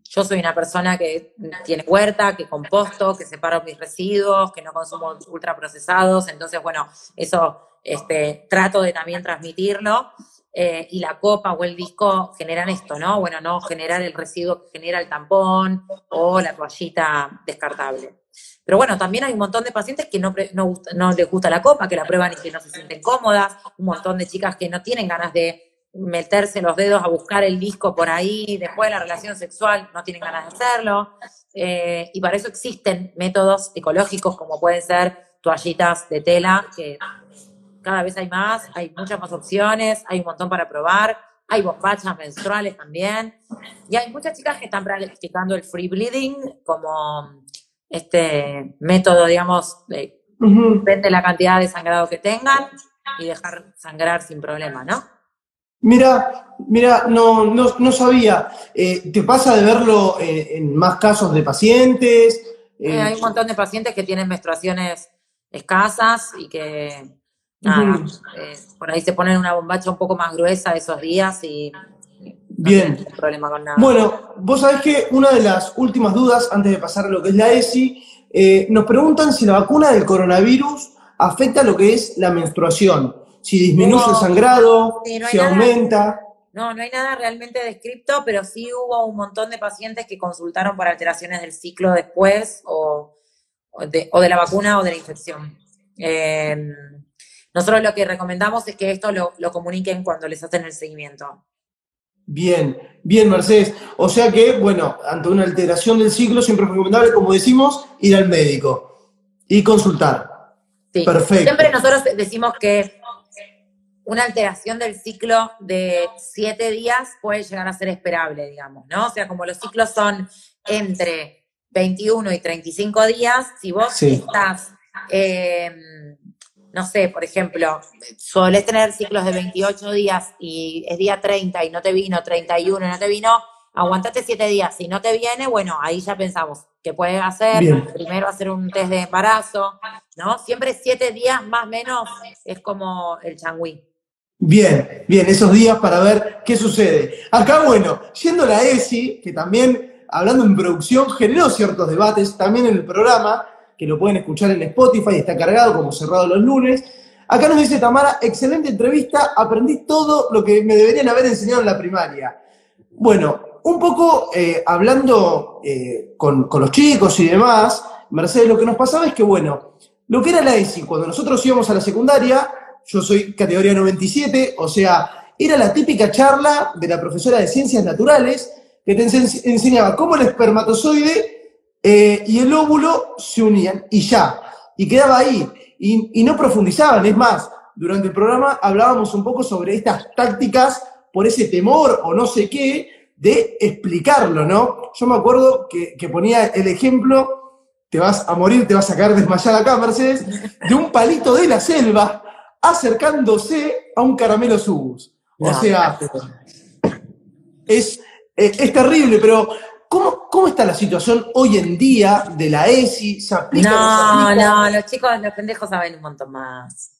yo soy una persona que tiene huerta, que composto, que separo mis residuos, que no consumo ultraprocesados, entonces, bueno, eso este, trato de también transmitirlo. Eh, y la copa o el disco generan esto, ¿no? Bueno, no generar el residuo que genera el tampón o la toallita descartable. Pero bueno, también hay un montón de pacientes que no, no, les gusta la copa, que la prueban y que no se sienten cómodas, un montón de chicas que no tienen ganas de meterse los dedos a buscar el disco por ahí, después de la relación sexual no tienen ganas de hacerlo. Eh, y para eso existen métodos ecológicos como pueden ser toallitas de tela, que cada vez hay más, hay muchas más opciones, hay un montón para probar, hay bombachas menstruales también. Y hay muchas chicas que están practicando el free bleeding como este método, digamos, de, depende la cantidad de sangrado que tengan y dejar sangrar sin problema, ¿no? Mira, mira, no, no, sabía. Eh, ¿Te pasa de verlo en más casos de pacientes? Eh, hay un montón de pacientes que tienen menstruaciones escasas y que eh, por ahí se ponen una bombacha un poco más gruesa esos días y Bien. problema con nada. Bueno, vos sabés que una de las últimas dudas, antes de pasar a lo que es la ESI, eh, nos preguntan si la vacuna del coronavirus afecta lo que es la menstruación, si disminuye el sangrado, si aumenta. No, no hay nada realmente descripto, pero sí hubo un montón de pacientes que consultaron por alteraciones del ciclo después o, de, la vacuna o de la infección. Em, nosotros lo que recomendamos es que esto lo, lo comuniquen cuando les hacen el seguimiento. Bien, bien, Mercedes. O sea que, bueno, ante una alteración del ciclo, siempre es recomendable, como decimos, ir al médico y consultar. Sí. Perfecto. Siempre nosotros decimos que una alteración del ciclo de siete días puede llegar a ser esperable, digamos, ¿no? O sea, como los ciclos son entre 21 y 35 días, si vos estás eh, no sé, por ejemplo, sueles tener ciclos de 28 días y es día 30 y no te vino, 31 y no te vino, aguantate 7 días. Si no te viene, bueno, ahí ya pensamos que puedes hacer. Primero hacer un test de embarazo, ¿no? Siempre 7 días más o menos es como el changüí. Bien, bien, esos días para ver qué sucede. Acá, bueno, yendo a la ESI, que también, hablando en producción, generó ciertos debates también en el programa, que lo pueden escuchar en Spotify, está cargado como cerrado los lunes. Acá nos dice Tamara, excelente entrevista, aprendí todo lo que me deberían haber enseñado en la primaria. Bueno, un poco eh, hablando eh, con, los chicos y demás, Mercedes, lo que nos pasaba es que, bueno, lo que era la ESI, cuando nosotros íbamos a la secundaria, yo soy categoría 97, o sea, era la típica charla de la profesora de ciencias naturales que te enseñaba cómo el espermatozoide eh, y el óvulo se unían y ya, y quedaba ahí, y, no profundizaban, es más, durante el programa hablábamos un poco sobre estas tácticas por ese temor o no sé qué, de explicarlo, ¿no? Yo me acuerdo que, ponía el ejemplo, te vas a morir, te vas a caer desmayada acá, Mercedes, de un palito de la selva acercándose a un caramelo subus. O sea, es, es terrible, pero ¿Cómo, está la situación hoy en día de la ESI? ¿Se aplica? No, no, los chicos, los pendejos saben un montón más.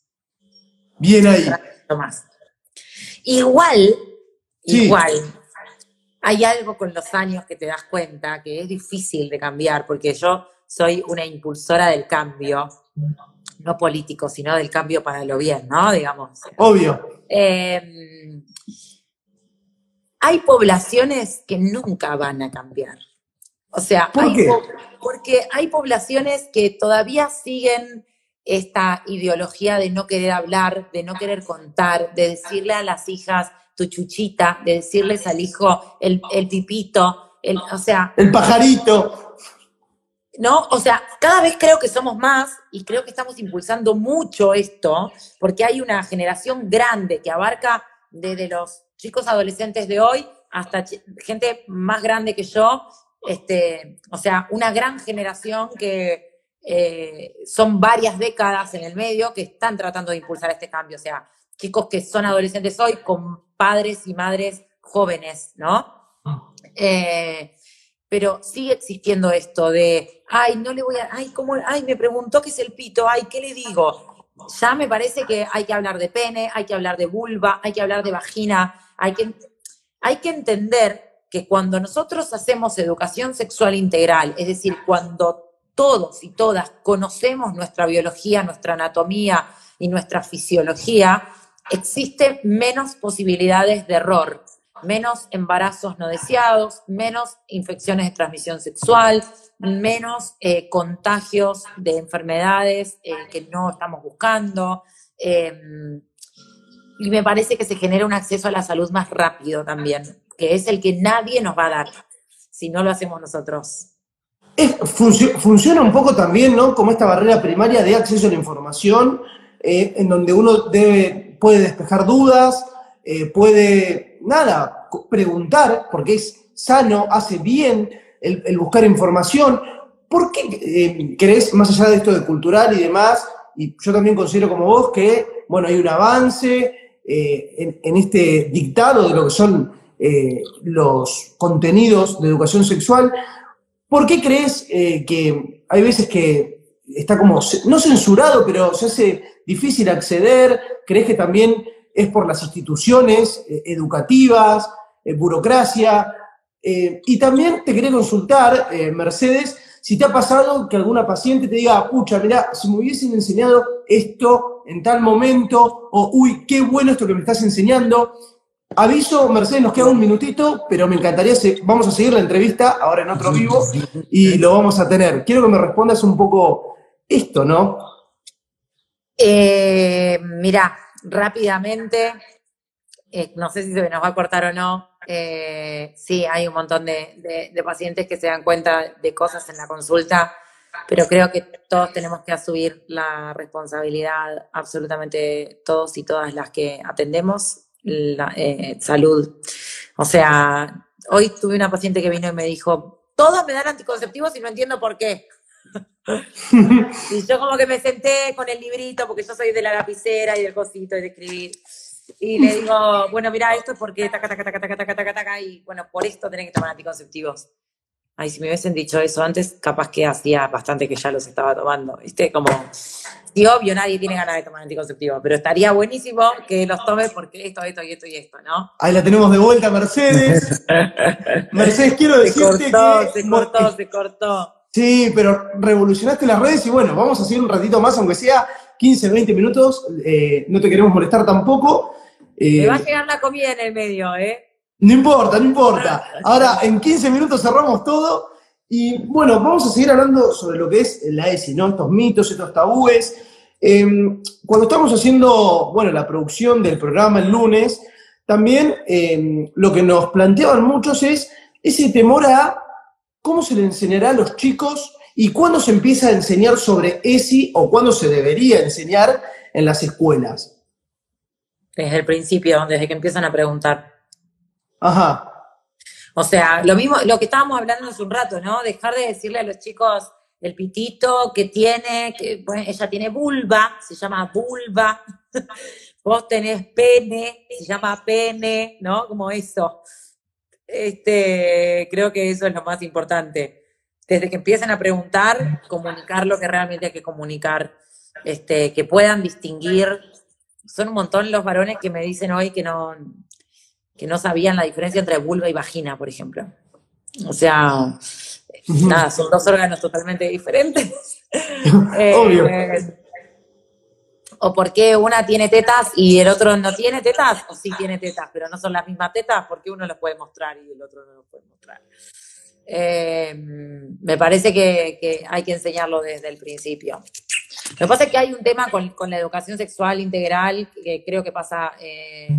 Bien ahí. Más. Igual, igual, hay algo con los años que te das cuenta que es difícil de cambiar, porque yo soy una impulsora del cambio, no político, sino del cambio para lo bien, ¿no? Digamos. Obvio. Eh, hay poblaciones que nunca van a cambiar. O sea, porque hay poblaciones que todavía siguen esta ideología de no querer hablar, de no querer contar, de decirle a las hijas tu chuchita, de decirles al hijo el, pipito, el, o sea... El pajarito. ¿no? O sea, cada vez creo que somos más y creo que estamos impulsando mucho esto, porque hay una generación grande que abarca desde los chicos adolescentes de hoy hasta gente más grande que yo, este, o sea, una gran generación que eh, son varias décadas en el medio que están tratando de impulsar este cambio, o sea, chicos que son adolescentes hoy con padres y madres jóvenes, ¿no? Eh, pero sigue existiendo esto de, ay, no le voy a, ay, ¿cómo? Ay, me preguntó qué es el pito, ay, ¿qué le digo? Ya me parece que hay que hablar de pene, hay que hablar de vulva, hay que hablar de vagina, hay que, hay que entender que cuando nosotros hacemos educación sexual integral, es decir, cuando todos y todas conocemos nuestra biología, nuestra anatomía y nuestra fisiología, existen menos posibilidades de error menos embarazos no deseados, menos infecciones de transmisión sexual, menos eh, contagios de enfermedades eh, que no estamos buscando. Em, y me parece que se genera un acceso a la salud más rápido también, que es el que nadie nos va a dar si no lo hacemos nosotros. funciona un poco también, ¿no? Como esta barrera primaria de acceso a la información, eh, en donde uno puede despejar dudas, puede nada, preguntar, porque es sano, hace bien el, buscar información. ¿Por qué eh, crees, más allá de esto de cultural y demás, y yo también considero como vos que, bueno, hay un avance eh, en, este dictado de lo que son eh, los contenidos de educación sexual, ¿por qué crees que hay veces que está como, no censurado, pero se hace difícil acceder? ¿Crees que también es por las instituciones eh, educativas, eh, burocracia. Eh, y también te quería consultar, Mercedes, si te ha pasado que alguna paciente te diga, pucha, mira, si me hubiesen enseñado esto en tal momento, o uy, qué bueno esto que me estás enseñando. Aviso, Mercedes, nos queda un minutito, pero me encantaría, vamos a seguir la entrevista ahora en otro vivo y lo vamos a tener. Quiero que me respondas un poco esto, ¿no? mira, rápidamente, eh, no sé si se nos va a cortar o no, eh, sí, hay un montón de, pacientes que se dan cuenta de cosas en la consulta, pero creo que todos tenemos que asumir la responsabilidad, absolutamente todos y todas las que atendemos, la eh, salud. O sea, hoy tuve una paciente que vino y me dijo, todos me dan anticonceptivos y no entiendo por qué. Y yo como que me senté con el librito, porque yo soy de la lapicera y del cosito y de escribir. Y le digo, bueno, mira, esto es porque taca, taca, taca, taca, taca, taca, taca, y bueno, por esto tenés que tomar anticonceptivos. Ay, si me hubiesen dicho eso antes, capaz que hacía bastante que ya los estaba tomando, ¿viste? Como, y obvio, nadie tiene ganas de tomar anticonceptivos, pero estaría buenísimo que los tomes porque esto, esto y esto y esto, ¿no? Ahí la tenemos de vuelta, Mercedes. Mercedes, quiero decirte se cortó, Se cortó, se cortó. Sí, pero revolucionaste las redes y bueno, vamos a seguir un ratito más, aunque sea 15, 20 minutos. Eh, no te queremos molestar tampoco. Me va a llegar la comida en el medio, ¿eh? No importa, no importa. Ahora, en 15 minutos cerramos todo. Y bueno, vamos a seguir hablando sobre lo que es la ESI, ¿no? Estos mitos, estos tabúes. Em, cuando estamos haciendo, bueno, la producción del programa el lunes, también em, lo que nos planteaban muchos es ese temor a ¿cómo se le enseñará a los chicos y cuándo se empieza a enseñar sobre ESI o cuándo se debería enseñar en las escuelas? Desde el principio, desde que empiezan a preguntar. Ajá. O sea, lo mismo, lo que estábamos hablando hace un rato, ¿no? Dejar de decirle a los chicos el pitito que tiene, que ella tiene vulva, se llama vulva. Vos tenés pene, se llama pene, ¿no? Como eso. Este, creo que eso es lo más importante. Desde que empiecen a preguntar, comunicar lo que realmente hay que comunicar, este, que puedan distinguir. Son un montón los varones que me dicen hoy que no, que no sabían la diferencia entre vulva y vagina, por ejemplo. O sea, nada, son dos órganos totalmente diferentes. Obvio. Eh, o por qué una tiene tetas y el otro no tiene tetas, o sí tiene tetas, pero no son las mismas tetas, porque uno los puede mostrar y el otro no los puede mostrar. Eh, me parece que, hay que enseñarlo desde el principio. Lo que pasa es que hay un tema con, la educación sexual integral que creo que pasa, eh,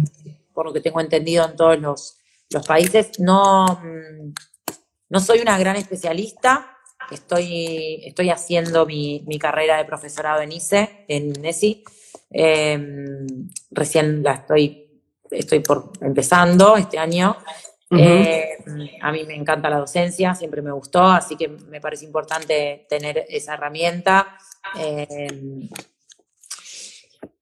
por lo que tengo entendido, en todos los, países. No, mm, no soy una gran especialista, estoy, estoy haciendo mi, carrera de profesorado en ICE, en NESI. Em, recién la estoy, estoy por empezando este año. Em, a mí me encanta la docencia, siempre me gustó, así que me parece importante tener esa herramienta. Em,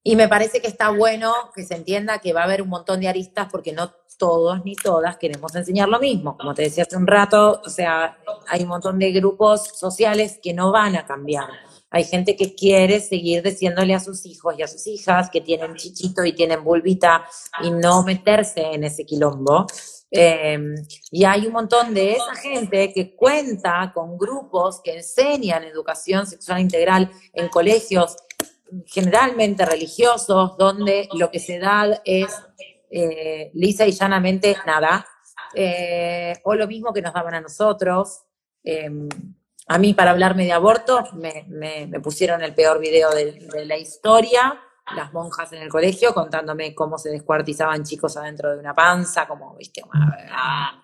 y me parece que está bueno que se entienda que va a haber un montón de aristas porque no todos ni todas queremos enseñar lo mismo. Como te decía hace un rato, o sea, hay un montón de grupos sociales que no van a cambiar. Hay gente que quiere seguir diciéndole a sus hijos y a sus hijas que tienen chichito y tienen bulbita y no meterse en ese quilombo. Em, y hay un montón de esa gente que cuenta con grupos que enseñan educación sexual integral en colegios generalmente religiosos, donde lo que se da es eh, lisa y llanamente nada. Eh, o lo mismo que nos daban a nosotros. Em, a mí, para hablarme de aborto, me, pusieron el peor video de, la historia, las monjas en el colegio contándome cómo se descuartizaban chicos adentro de una panza, como, viste, ah,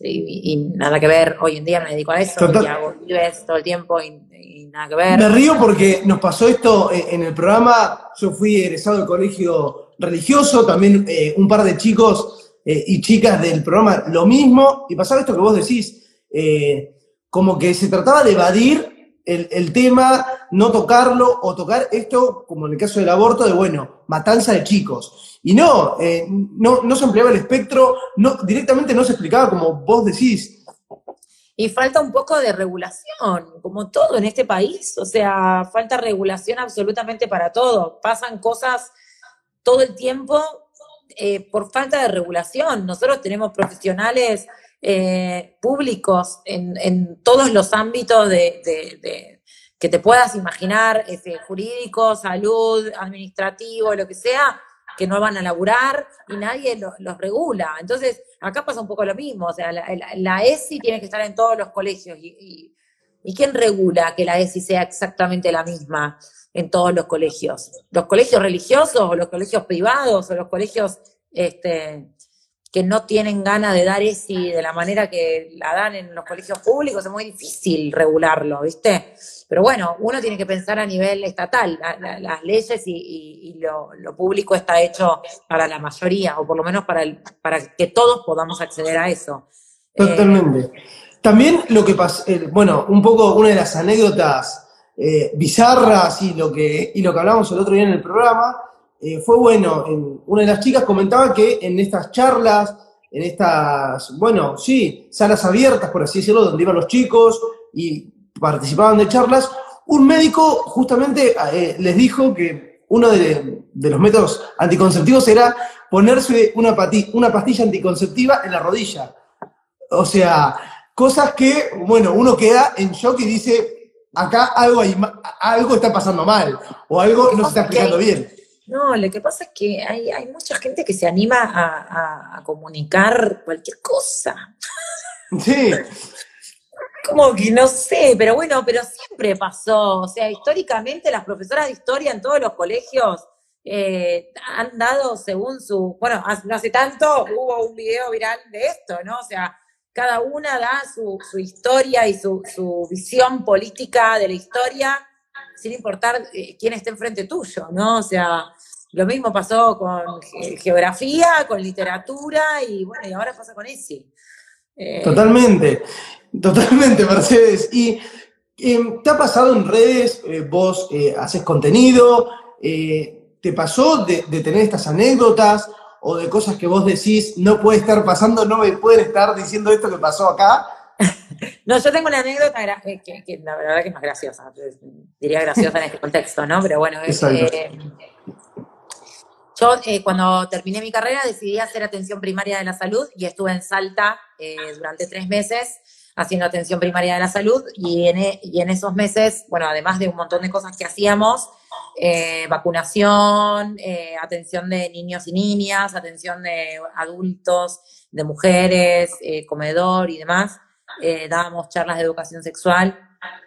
y, nada que ver. Hoy en día me dedico a eso y hago vives todo el tiempo y, nada que ver. Me río porque nos pasó esto en el programa. Yo fui egresado del colegio religioso, también eh, un par de chicos eh, y chicas del programa lo mismo, y pasaba esto que vos decís, eh, como que se trataba de evadir el, tema, no tocarlo, o tocar esto, como en el caso del aborto, de, bueno, matanza de chicos. Y no, no, no se empleaba el espectro, no, directamente no se explicaba como vos decís. Y falta un poco de regulación, como todo en este país, o sea, falta regulación absolutamente para todo. Pasan cosas todo el tiempo eh, por falta de regulación. Nosotros tenemos profesionales eh, públicos en, todos los ámbitos de, que te puedas imaginar, este, jurídico, salud, administrativo, lo que sea, que no van a laburar y nadie los regula. Entonces, acá pasa un poco lo mismo, o sea, la, ESI tiene que estar en todos los colegios y, y ¿quién regula que la ESI sea exactamente la misma? en todos los colegios. Los colegios religiosos o los colegios privados o los colegios este, que no tienen ganas de dar ESI de la manera que la dan en los colegios públicos, es muy difícil regularlo, ¿viste? Pero bueno, uno tiene que pensar a nivel estatal, las leyes y, lo, público está hecho para la mayoría, o por lo menos para, el, para que todos podamos acceder a eso. Totalmente. También lo que pasa, eh, bueno, un poco una de las anécdotas eh, bizarras y lo, que, y lo que hablamos el otro día en el programa, eh, fue bueno. una de las chicas comentaba que en estas charlas, en estas, bueno, sí, salas abiertas, por así decirlo, donde iban los chicos y participaban de charlas, un médico justamente eh, les dijo que uno de, los métodos anticonceptivos era ponerse una, una pastilla anticonceptiva en la rodilla. O sea, cosas que, bueno, uno queda en shock y dice, acá algo, algo está pasando mal o algo no se está explicando bien. No, lo que pasa es que hay, mucha gente que se anima a, comunicar cualquier cosa. Sí. Como que no sé, pero bueno, pero siempre pasó. O sea, históricamente las profesoras de historia en todos los colegios eh, han dado según su. Bueno, no hace tanto hubo un video viral de esto, ¿no? O sea, cada una da su, historia y su, visión política de la historia, sin importar eh, quién esté enfrente tuyo, ¿no? O sea, lo mismo pasó con geografía, con literatura y bueno, y ahora pasa con ese. Eh, totalmente, totalmente, Mercedes. Y te ha pasado en redes, eh, vos haces contenido, ¿te pasó de, de tener estas anécdotas? o de cosas que vos decís, no puede estar pasando, no me pueden estar diciendo esto que pasó acá? No, yo tengo una anécdota eh, que, la verdad que no es graciosa, diría graciosa en este contexto, ¿no? Pero bueno, eh, yo eh, cuando terminé mi carrera decidí hacer atención primaria de la salud y estuve en Salta durante tres meses haciendo atención primaria de la salud y en, y en esos meses, bueno, además de un montón de cosas que hacíamos, eh, vacunación, eh, atención de niños y niñas, atención de adultos, de mujeres, eh, comedor y demás. Dábamos charlas de educación sexual.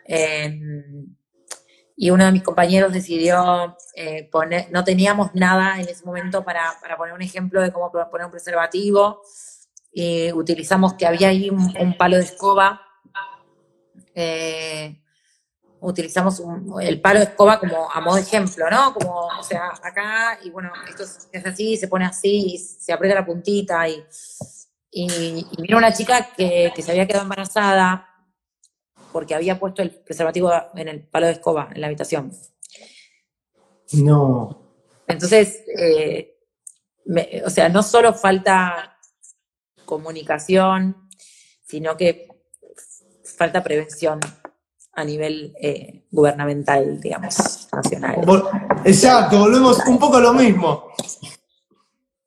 Em, y uno de mis compañeros decidió poner, no teníamos nada en ese momento para, poner un ejemplo de cómo poner un preservativo. Y utilizamos que había ahí un, palo de escoba eh, utilizamos el palo de escoba como a modo de ejemplo, ¿no? Como, o sea, acá, y bueno, esto es, así, se pone así, se aprieta la puntita, y, y, vino una chica que, se había quedado embarazada porque había puesto el preservativo en el palo de escoba en la habitación. No. Entonces, eh, o sea, no solo falta comunicación, sino que falta prevención a nivel eh, gubernamental, digamos, nacional. Exacto, volvemos un poco a lo mismo.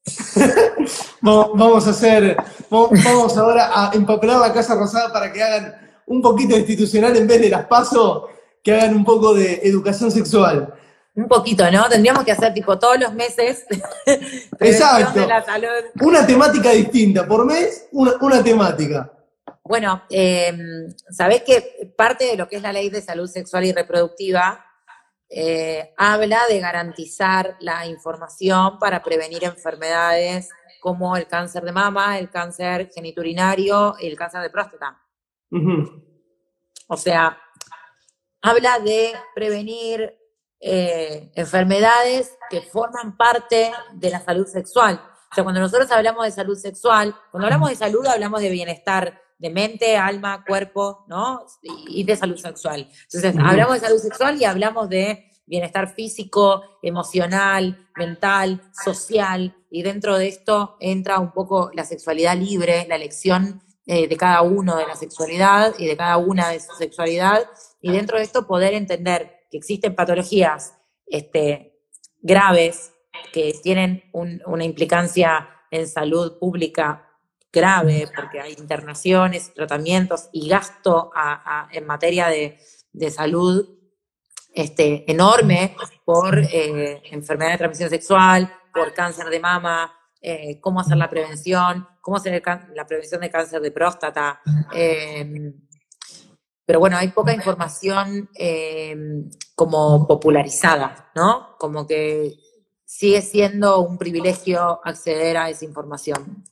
vamos a hacer, vamos ahora a empapelar la Casa Rosada para que hagan un poquito institucional en vez de las pasos, que hagan un poco de educación sexual. Un poquito, ¿no? Tendríamos que hacer tipo todos los meses. Exacto. Una temática distinta, por mes, una temática. Bueno, eh, sabés que parte de lo que es la ley de salud sexual y reproductiva eh, habla de garantizar la información para prevenir enfermedades como el cáncer de mama, el cáncer geniturinario y el cáncer de próstata. O sea, habla de prevenir eh, enfermedades que forman parte de la salud sexual. O sea, cuando nosotros hablamos de salud sexual, cuando hablamos de salud hablamos de bienestar de mente, alma, cuerpo, ¿no? Y de salud sexual. Entonces, hablamos de salud sexual y hablamos de bienestar físico, emocional, mental, social, y dentro de esto entra un poco la sexualidad libre, la elección eh, de cada uno de la sexualidad y de cada una de su sexualidad, y dentro de esto poder entender que existen patologías este, graves que tienen una implicancia en salud pública grave porque hay internaciones, tratamientos y gasto en materia de, salud este, enorme por eh, enfermedad de transmisión sexual, por cáncer de mama, eh, cómo hacer la prevención, cómo hacer la prevención de cáncer de próstata. Em, pero bueno, hay poca información em, como popularizada, ¿no? Como que sigue siendo un privilegio acceder a esa información.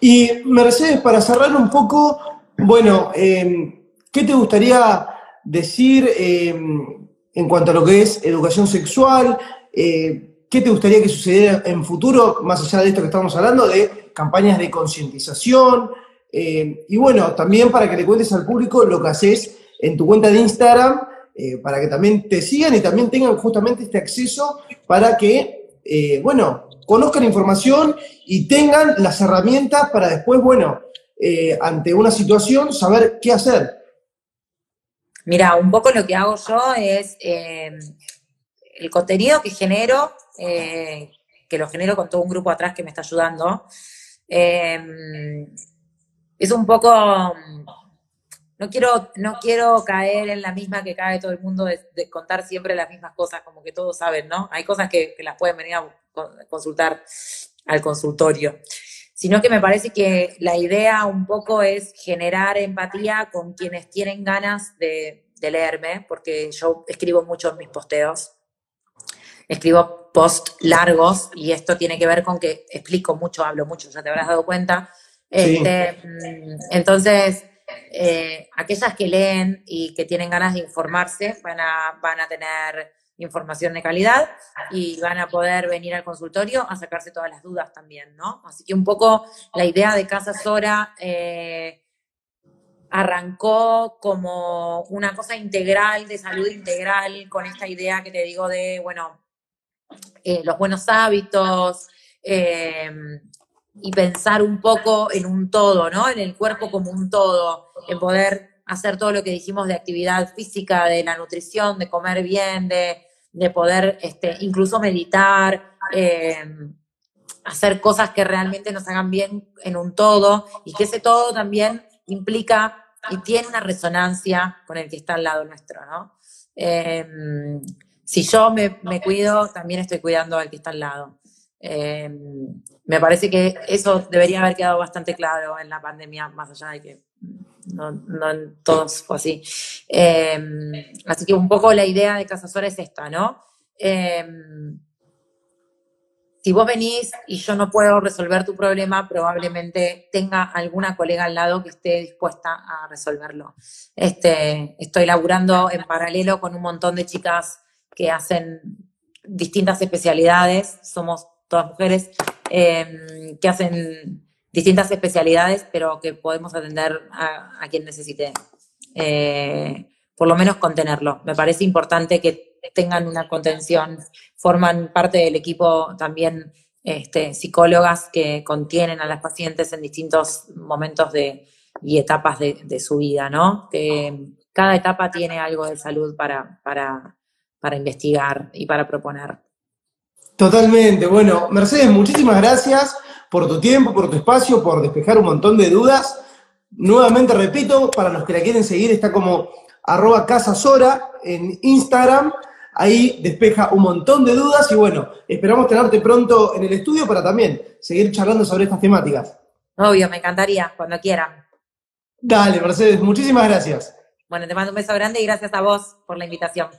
Y Mercedes, para cerrar un poco, bueno, em, ¿qué te gustaría decir em, en cuanto a lo que es educación sexual? Eh, ¿Qué te gustaría que sucediera en futuro, más allá de esto que estamos hablando, de campañas de concientización? Em, y bueno, también para que le cuentes al público lo que haces en tu cuenta de Instagram, eh, para que también te sigan y también tengan justamente este acceso para que, eh, bueno, conozcan información y tengan las herramientas para después, bueno, eh, ante una situación, saber qué hacer. Mira, un poco lo que hago yo es eh, el contenido que genero, eh, que lo genero con todo un grupo atrás que me está ayudando, es un poco no quiero, no quiero caer en la misma que cae todo el mundo de, contar siempre las mismas cosas, como que todos saben, ¿no? Hay cosas que, las pueden venir a consultar al consultorio. Sino que me parece que la idea un poco es generar empatía con quienes tienen ganas de, leerme, porque yo escribo mucho en mis posteos. Escribo posts largos y esto tiene que ver con que explico mucho, hablo mucho, ya te habrás dado cuenta. Este, mm, entonces, eh, aquellas que leen y que tienen ganas de informarse van a, van a tener información de calidad y van a poder venir al consultorio a sacarse todas las dudas también, ¿no? Así que un poco la idea de Casa Sora eh, arrancó como una cosa integral, de salud integral, con esta idea que te digo de, bueno, eh, los buenos hábitos, y pensar un poco en un todo, ¿no? En el cuerpo como un todo, en poder hacer todo lo que dijimos de actividad física, de la nutrición, de comer bien, de, poder este, incluso meditar, eh, hacer cosas que realmente nos hagan bien en un todo y que ese todo también implica y tiene una resonancia con el que está al lado nuestro, ¿no? Eh, si yo me, me, cuido, también estoy cuidando al que está al lado. Eh, me parece que eso debería haber quedado bastante claro en la pandemia, más allá de que no, no en todos fue así. Eh, así que un poco la idea de Casasora es esta, ¿no? Eh, si vos venís y yo no puedo resolver tu problema, probablemente tenga alguna colega al lado que esté dispuesta a resolverlo. Este, estoy laburando en paralelo con un montón de chicas que hacen distintas especialidades, somos todas mujeres, em, que hacen distintas especialidades, pero que podemos atender a, quien necesite, eh, por lo menos contenerlo. Me parece importante que tengan una contención, forman parte del equipo también este, psicólogas que contienen a las pacientes en distintos momentos de, y etapas de, su vida, ¿no? Que cada etapa tiene algo de salud para, para, para investigar y para proponer. Totalmente. Bueno, Mercedes, muchísimas gracias por tu tiempo, por tu espacio, por despejar un montón de dudas. Nuevamente repito, para los que la quieren seguir, está como arroba casasora en Instagram. Ahí despeja un montón de dudas y bueno, esperamos tenerte pronto en el estudio para también seguir charlando sobre estas temáticas. Obvio, me encantaría, cuando quieran. Dale, Mercedes, muchísimas gracias. Bueno, te mando un beso grande y gracias a vos por la invitación.